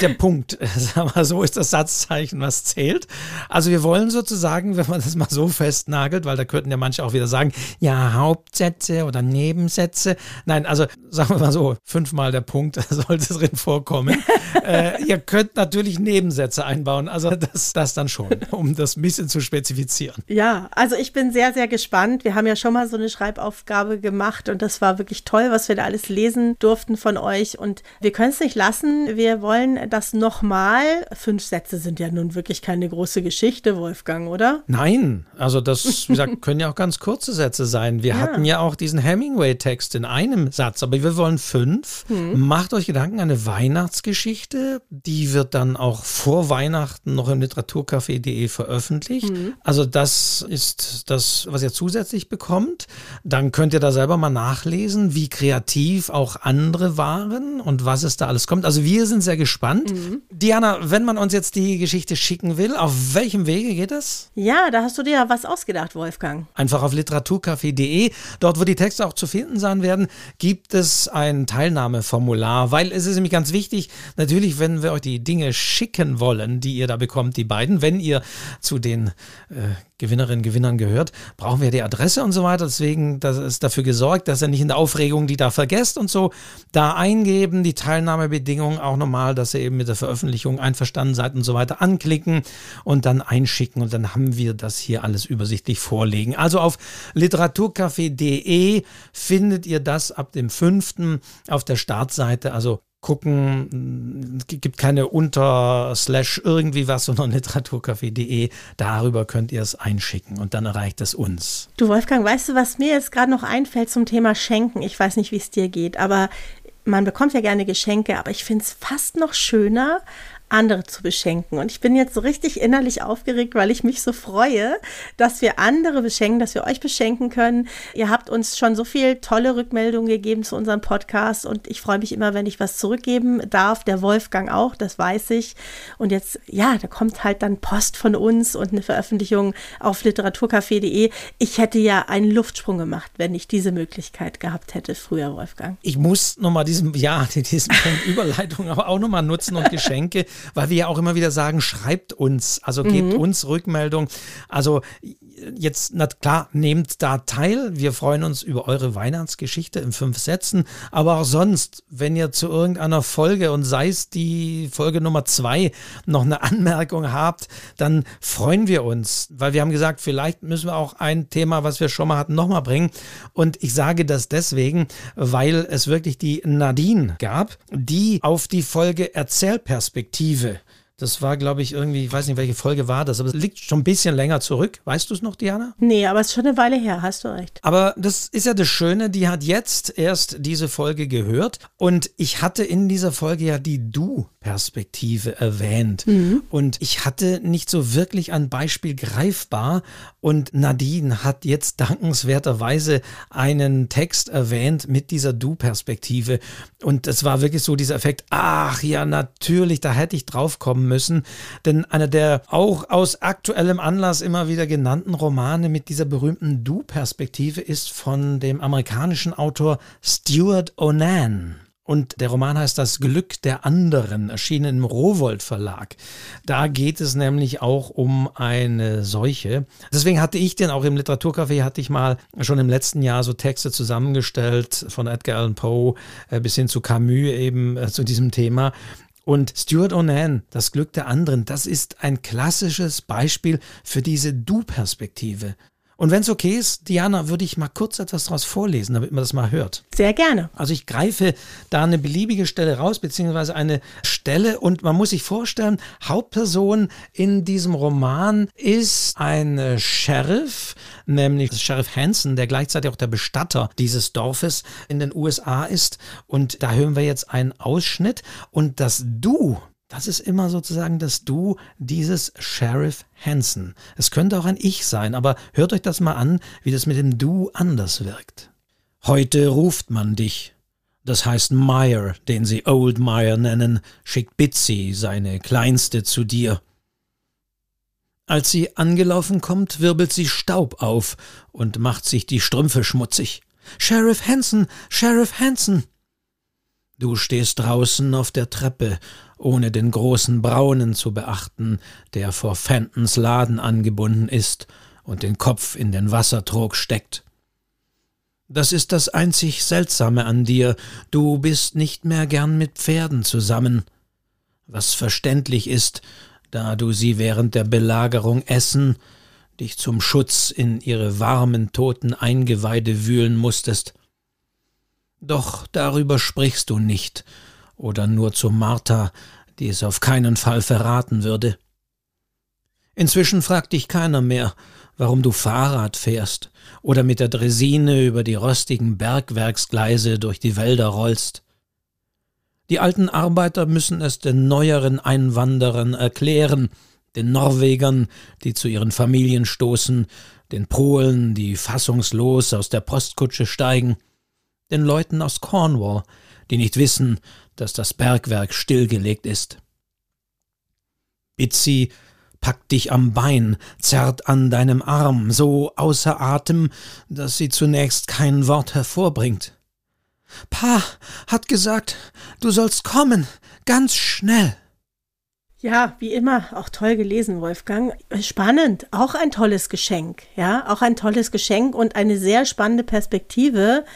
Der Punkt, äh, sagen wir so, ist das Satzzeichen, was zählt. Also, wir wollen sozusagen, wenn man das mal so festnagelt, weil da könnten ja manche auch wieder sagen, ja, Hauptsätze oder Nebensätze. Nein, also, sagen wir mal so, fünfmal der Punkt sollte drin vorkommen. äh, ihr könnt natürlich Nebensätze einbauen, also das, das dann schon, um das ein bisschen zu spezifizieren. Ja, also ich bin sehr, sehr gespannt. Wir haben ja schon mal so so eine Schreibaufgabe gemacht und das war wirklich toll, was wir da alles lesen durften von euch. Und wir können es nicht lassen. Wir wollen das nochmal. Fünf Sätze sind ja nun wirklich keine große Geschichte, Wolfgang, oder? Nein, also das, wie gesagt, können ja auch ganz kurze Sätze sein. Wir ja. hatten ja auch diesen Hemingway-Text in einem Satz, aber wir wollen fünf. Hm. Macht euch Gedanken, eine Weihnachtsgeschichte, die wird dann auch vor Weihnachten noch im Literaturcafé.de veröffentlicht. Hm. Also das ist das, was ihr zusätzlich bekommt. Dann könnt ihr da selber mal nachlesen, wie kreativ auch andere waren und was es da alles kommt. Also wir sind sehr gespannt. Mhm. Diana, wenn man uns jetzt die Geschichte schicken will, auf welchem Wege geht das? Ja, da hast du dir ja was ausgedacht, Wolfgang. Einfach auf literaturcafé.de, dort wo die Texte auch zu finden sein werden, gibt es ein Teilnahmeformular, weil es ist nämlich ganz wichtig, natürlich, wenn wir euch die Dinge schicken wollen, die ihr da bekommt, die beiden, wenn ihr zu den äh, Gewinnerinnen, Gewinnern gehört, brauchen wir die Adresse und so weiter. Deswegen das ist dafür gesorgt, dass ihr nicht in der Aufregung die da vergesst und so da eingeben, die Teilnahmebedingungen auch nochmal, dass ihr eben mit der Veröffentlichung einverstanden seid und so weiter anklicken und dann einschicken und dann haben wir das hier alles übersichtlich vorlegen. Also auf literaturcafé.de findet ihr das ab dem 5. auf der Startseite. Also gucken. Es gibt keine Unter-Slash irgendwie was, sondern literaturcafé.de. Darüber könnt ihr es einschicken und dann erreicht es uns. Du Wolfgang, weißt du, was mir jetzt gerade noch einfällt zum Thema Schenken? Ich weiß nicht, wie es dir geht, aber man bekommt ja gerne Geschenke, aber ich finde es fast noch schöner, andere zu beschenken. Und ich bin jetzt so richtig innerlich aufgeregt, weil ich mich so freue, dass wir andere beschenken, dass wir euch beschenken können. Ihr habt uns schon so viel tolle Rückmeldungen gegeben zu unserem Podcast und ich freue mich immer, wenn ich was zurückgeben darf. Der Wolfgang auch, das weiß ich. Und jetzt, ja, da kommt halt dann Post von uns und eine Veröffentlichung auf literaturcafé.de. Ich hätte ja einen Luftsprung gemacht, wenn ich diese Möglichkeit gehabt hätte früher, Wolfgang. Ich muss nochmal diesen, ja, diesen Punkt Überleitung aber auch nochmal nutzen und Geschenke weil wir ja auch immer wieder sagen, schreibt uns, also gebt mhm. uns Rückmeldung. Also jetzt, na klar, nehmt da teil. Wir freuen uns über eure Weihnachtsgeschichte in fünf Sätzen. Aber auch sonst, wenn ihr zu irgendeiner Folge und sei es die Folge Nummer zwei noch eine Anmerkung habt, dann freuen wir uns, weil wir haben gesagt, vielleicht müssen wir auch ein Thema, was wir schon mal hatten, nochmal bringen. Und ich sage das deswegen, weil es wirklich die Nadine gab, die auf die Folge Erzählperspektive das war, glaube ich, irgendwie, ich weiß nicht, welche Folge war das, aber es liegt schon ein bisschen länger zurück. Weißt du es noch, Diana? Nee, aber es ist schon eine Weile her, hast du recht. Aber das ist ja das Schöne, die hat jetzt erst diese Folge gehört und ich hatte in dieser Folge ja die Du-Perspektive erwähnt. Mhm. Und ich hatte nicht so wirklich ein Beispiel greifbar und Nadine hat jetzt dankenswerterweise einen Text erwähnt mit dieser Du-Perspektive. Und es war wirklich so dieser Effekt, ach ja, natürlich, da hätte ich drauf kommen müssen. Denn einer der auch aus aktuellem Anlass immer wieder genannten Romane mit dieser berühmten Du-Perspektive ist von dem amerikanischen Autor Stuart Onan. Und der Roman heißt Das Glück der anderen, erschienen im Rowold Verlag. Da geht es nämlich auch um eine Seuche. Deswegen hatte ich den auch im Literaturcafé, hatte ich mal schon im letzten Jahr so Texte zusammengestellt von Edgar Allan Poe äh, bis hin zu Camus eben äh, zu diesem Thema. Und Stuart Onan, das Glück der anderen, das ist ein klassisches Beispiel für diese Du-Perspektive. Und wenn es okay ist, Diana, würde ich mal kurz etwas daraus vorlesen, damit man das mal hört. Sehr gerne. Also ich greife da eine beliebige Stelle raus, beziehungsweise eine Stelle und man muss sich vorstellen, Hauptperson in diesem Roman ist ein Sheriff, nämlich Sheriff Hansen, der gleichzeitig auch der Bestatter dieses Dorfes in den USA ist. Und da hören wir jetzt einen Ausschnitt und das Du das ist immer sozusagen das Du dieses Sheriff Hansen. Es könnte auch ein Ich sein, aber hört euch das mal an, wie das mit dem Du anders wirkt. Heute ruft man dich. Das heißt Meyer, den sie Old Meyer nennen, schickt Bitsy, seine Kleinste, zu dir. Als sie angelaufen kommt, wirbelt sie Staub auf und macht sich die Strümpfe schmutzig. Sheriff Hansen, Sheriff Hansen! Du stehst draußen auf der Treppe, ohne den großen Braunen zu beachten, der vor Fentons Laden angebunden ist und den Kopf in den Wassertrog steckt. Das ist das einzig Seltsame an dir, du bist nicht mehr gern mit Pferden zusammen, was verständlich ist, da du sie während der Belagerung essen, dich zum Schutz in ihre warmen, toten Eingeweide wühlen musstest. Doch darüber sprichst du nicht, oder nur zu Martha, die es auf keinen Fall verraten würde. Inzwischen fragt dich keiner mehr, warum du Fahrrad fährst oder mit der Dresine über die rostigen Bergwerksgleise durch die Wälder rollst. Die alten Arbeiter müssen es den neueren Einwanderern erklären, den Norwegern, die zu ihren Familien stoßen, den Polen, die fassungslos aus der Postkutsche steigen, den Leuten aus Cornwall, die nicht wissen, dass das Bergwerk stillgelegt ist. Bitsy packt dich am Bein, zerrt an deinem Arm, so außer Atem, dass sie zunächst kein Wort hervorbringt. Pa hat gesagt, du sollst kommen, ganz schnell. Ja, wie immer, auch toll gelesen, Wolfgang. Spannend, auch ein tolles Geschenk, ja, auch ein tolles Geschenk und eine sehr spannende Perspektive.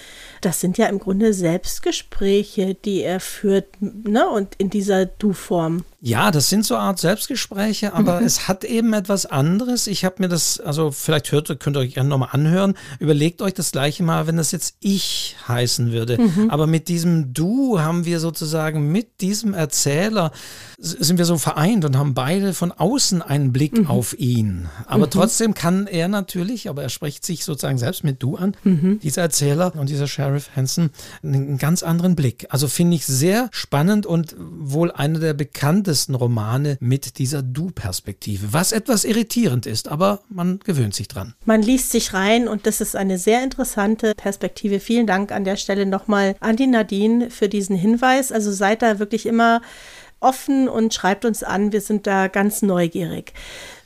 Das sind ja im Grunde Selbstgespräche, die er führt, ne, und in dieser Du-Form. Ja, das sind so eine Art Selbstgespräche, aber es hat eben etwas anderes. Ich habe mir das, also vielleicht hört, könnt ihr euch gerne nochmal anhören. Überlegt euch das gleiche mal, wenn das jetzt ich heißen würde. Mhm. Aber mit diesem Du haben wir sozusagen mit diesem Erzähler sind wir so vereint und haben beide von außen einen Blick mhm. auf ihn. Aber mhm. trotzdem kann er natürlich, aber er spricht sich sozusagen selbst mit Du an, mhm. dieser Erzähler und dieser Sheriff Hansen, einen ganz anderen Blick. Also finde ich sehr spannend und wohl einer der bekanntesten interessantesten Romane mit dieser Du-Perspektive, was etwas irritierend ist, aber man gewöhnt sich dran. Man liest sich rein und das ist eine sehr interessante Perspektive. Vielen Dank an der Stelle nochmal an die Nadine für diesen Hinweis. Also seid da wirklich immer offen und schreibt uns an. Wir sind da ganz neugierig.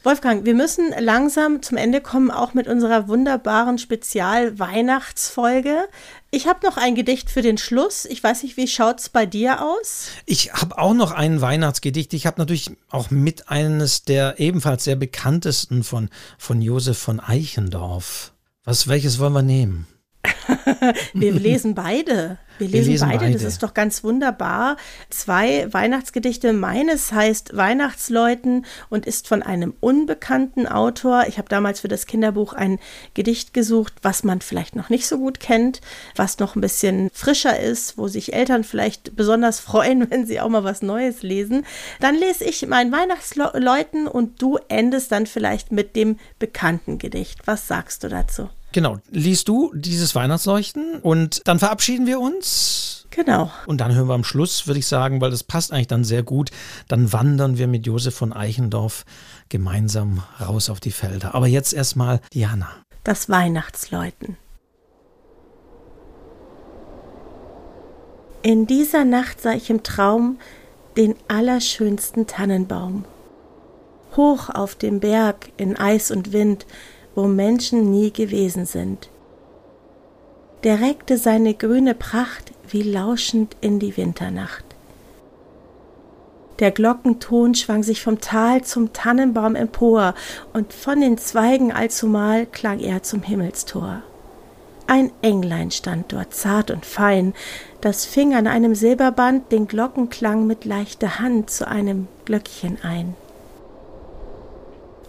Wolfgang, wir müssen langsam zum Ende kommen, auch mit unserer wunderbaren Spezial-Weihnachtsfolge. Ich habe noch ein Gedicht für den Schluss. Ich weiß nicht, wie schaut es bei dir aus? Ich habe auch noch ein Weihnachtsgedicht. Ich habe natürlich auch mit eines der ebenfalls sehr bekanntesten von, von Josef von Eichendorff. Was, welches wollen wir nehmen? Wir lesen beide. Wir lesen, Wir lesen beide. beide. das ist doch ganz wunderbar. Zwei Weihnachtsgedichte. Meines heißt Weihnachtsleuten und ist von einem unbekannten Autor. Ich habe damals für das Kinderbuch ein Gedicht gesucht, was man vielleicht noch nicht so gut kennt, was noch ein bisschen frischer ist, wo sich Eltern vielleicht besonders freuen, wenn sie auch mal was Neues lesen. Dann lese ich mein Weihnachtsleuten und du endest dann vielleicht mit dem bekannten Gedicht. Was sagst du dazu? Genau, liest du dieses Weihnachtsleuchten und dann verabschieden wir uns. Genau. Und dann hören wir am Schluss, würde ich sagen, weil das passt eigentlich dann sehr gut, dann wandern wir mit Josef von Eichendorf gemeinsam raus auf die Felder. Aber jetzt erstmal Diana. Das Weihnachtsläuten. In dieser Nacht sah ich im Traum den allerschönsten Tannenbaum. Hoch auf dem Berg in Eis und Wind wo Menschen nie gewesen sind. Der reckte seine grüne Pracht wie lauschend in die Winternacht. Der Glockenton schwang sich vom Tal zum Tannenbaum empor, und von den Zweigen allzumal klang er zum Himmelstor. Ein Englein stand dort zart und fein, das fing an einem Silberband den Glockenklang mit leichter Hand zu einem Glöckchen ein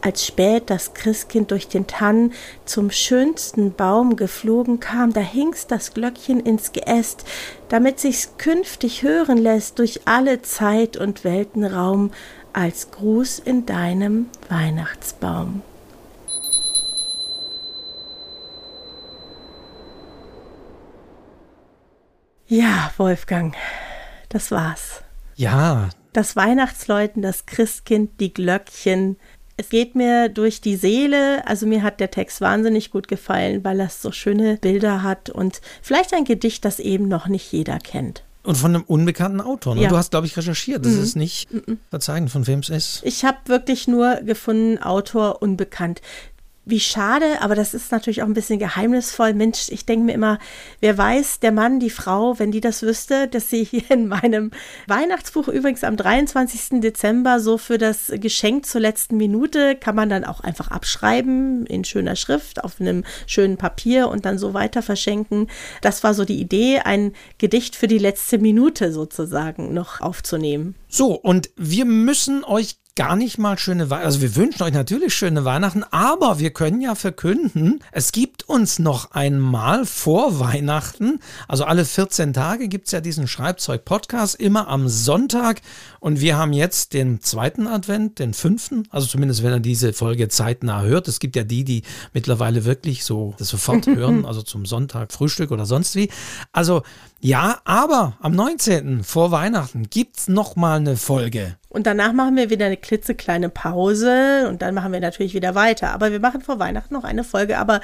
als spät das Christkind durch den Tann zum schönsten Baum geflogen kam, da hing's das Glöckchen ins Geäst, damit sich's künftig hören lässt durch alle Zeit und Weltenraum als Gruß in deinem Weihnachtsbaum. Ja, Wolfgang, das war's. Ja. Das Weihnachtsläuten, das Christkind, die Glöckchen, es geht mir durch die Seele. Also mir hat der Text wahnsinnig gut gefallen, weil er so schöne Bilder hat und vielleicht ein Gedicht, das eben noch nicht jeder kennt. Und von einem unbekannten Autor. Ne? Ja. Du hast, glaube ich, recherchiert. Das mhm. ist nicht mhm. verzeihen, von wem es ist. Ich habe wirklich nur gefunden, Autor unbekannt. Wie schade, aber das ist natürlich auch ein bisschen geheimnisvoll. Mensch, ich denke mir immer, wer weiß, der Mann, die Frau, wenn die das wüsste, dass sie hier in meinem Weihnachtsbuch übrigens am 23. Dezember so für das Geschenk zur letzten Minute kann man dann auch einfach abschreiben in schöner Schrift auf einem schönen Papier und dann so weiter verschenken. Das war so die Idee, ein Gedicht für die letzte Minute sozusagen noch aufzunehmen. So, und wir müssen euch gar nicht mal schöne Weihnachten. Also wir wünschen euch natürlich schöne Weihnachten, aber wir können ja verkünden, es gibt uns noch einmal vor Weihnachten, also alle 14 Tage gibt es ja diesen Schreibzeug-Podcast, immer am Sonntag. Und wir haben jetzt den zweiten Advent, den fünften, also zumindest wenn er diese Folge zeitnah hört. Es gibt ja die, die mittlerweile wirklich so das sofort hören, also zum Sonntag Frühstück oder sonst wie. Also ja, aber am 19. vor Weihnachten gibt es nochmal eine Folge. Und danach machen wir wieder eine klitzekleine Pause und dann machen wir natürlich wieder weiter. Aber wir machen vor Weihnachten noch eine Folge. Aber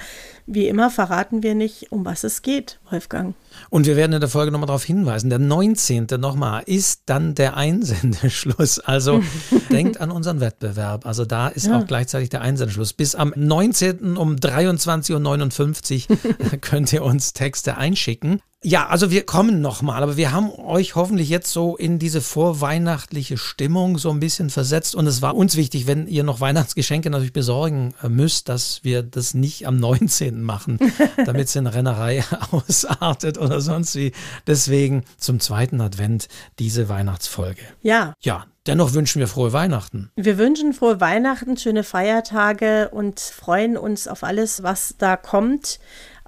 wie immer verraten wir nicht, um was es geht, Wolfgang. Und wir werden in der Folge nochmal darauf hinweisen. Der 19. nochmal ist dann der Einsendeschluss. Also denkt an unseren Wettbewerb. Also da ist ja. auch gleichzeitig der Einsendeschluss. Bis am 19. um 23.59 Uhr könnt ihr uns Texte einschicken. Ja, also wir kommen nochmal, aber wir haben euch hoffentlich jetzt so in diese vorweihnachtliche Stimmung so ein bisschen versetzt und es war uns wichtig, wenn ihr noch Weihnachtsgeschenke natürlich besorgen müsst, dass wir das nicht am 19. machen, damit es in Rennerei ausartet oder sonst wie. Deswegen zum zweiten Advent diese Weihnachtsfolge. Ja. Ja, Dennoch wünschen wir frohe Weihnachten. Wir wünschen frohe Weihnachten, schöne Feiertage und freuen uns auf alles, was da kommt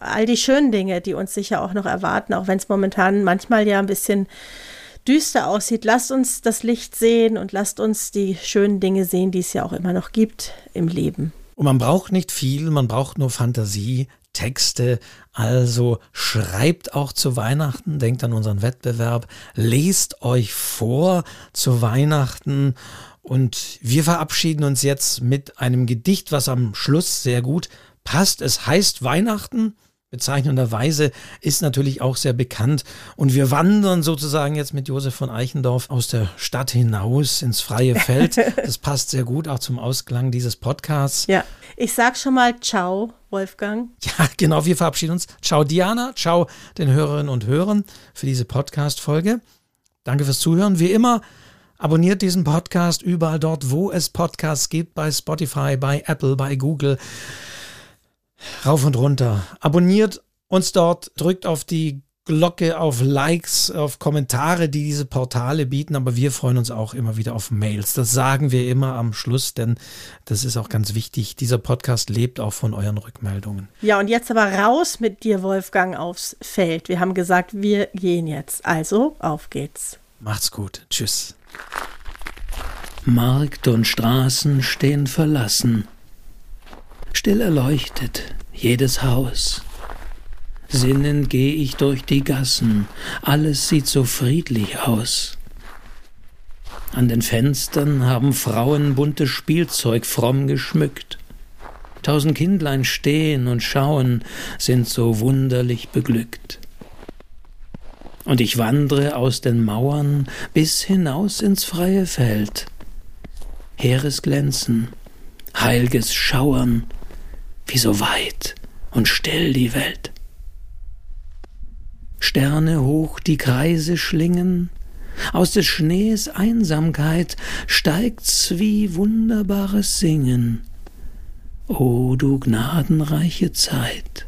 all die schönen Dinge, die uns sicher auch noch erwarten, auch wenn es momentan manchmal ja ein bisschen düster aussieht. Lasst uns das Licht sehen und lasst uns die schönen Dinge sehen, die es ja auch immer noch gibt im Leben. Und man braucht nicht viel, man braucht nur Fantasie, Texte. Also schreibt auch zu Weihnachten, denkt an unseren Wettbewerb, lest euch vor zu Weihnachten. Und wir verabschieden uns jetzt mit einem Gedicht, was am Schluss sehr gut passt. Es heißt Weihnachten bezeichnenderweise ist natürlich auch sehr bekannt. Und wir wandern sozusagen jetzt mit Josef von Eichendorf aus der Stadt hinaus ins freie Feld. Das passt sehr gut auch zum Ausklang dieses Podcasts. Ja, ich sag schon mal Ciao, Wolfgang. Ja, genau, wir verabschieden uns. Ciao, Diana. Ciao den Hörerinnen und Hörern für diese Podcast-Folge. Danke fürs Zuhören. Wie immer, abonniert diesen Podcast überall dort, wo es Podcasts gibt, bei Spotify, bei Apple, bei Google rauf und runter. Abonniert uns dort, drückt auf die Glocke, auf Likes, auf Kommentare, die diese Portale bieten, aber wir freuen uns auch immer wieder auf Mails. Das sagen wir immer am Schluss, denn das ist auch ganz wichtig. Dieser Podcast lebt auch von euren Rückmeldungen. Ja, und jetzt aber raus mit dir, Wolfgang, aufs Feld. Wir haben gesagt, wir gehen jetzt. Also, auf geht's. Macht's gut. Tschüss. Markt und Straßen stehen verlassen still erleuchtet jedes Haus. Sinnend geh ich durch die Gassen, alles sieht so friedlich aus. An den Fenstern haben Frauen buntes Spielzeug fromm geschmückt. Tausend Kindlein stehen und schauen, sind so wunderlich beglückt. Und ich wandre aus den Mauern bis hinaus ins freie Feld. Heeres Glänzen, heilges Schauern, wie so weit und still die Welt. Sterne hoch die Kreise schlingen, aus des Schnees Einsamkeit steigt's wie wunderbares Singen. O du gnadenreiche Zeit!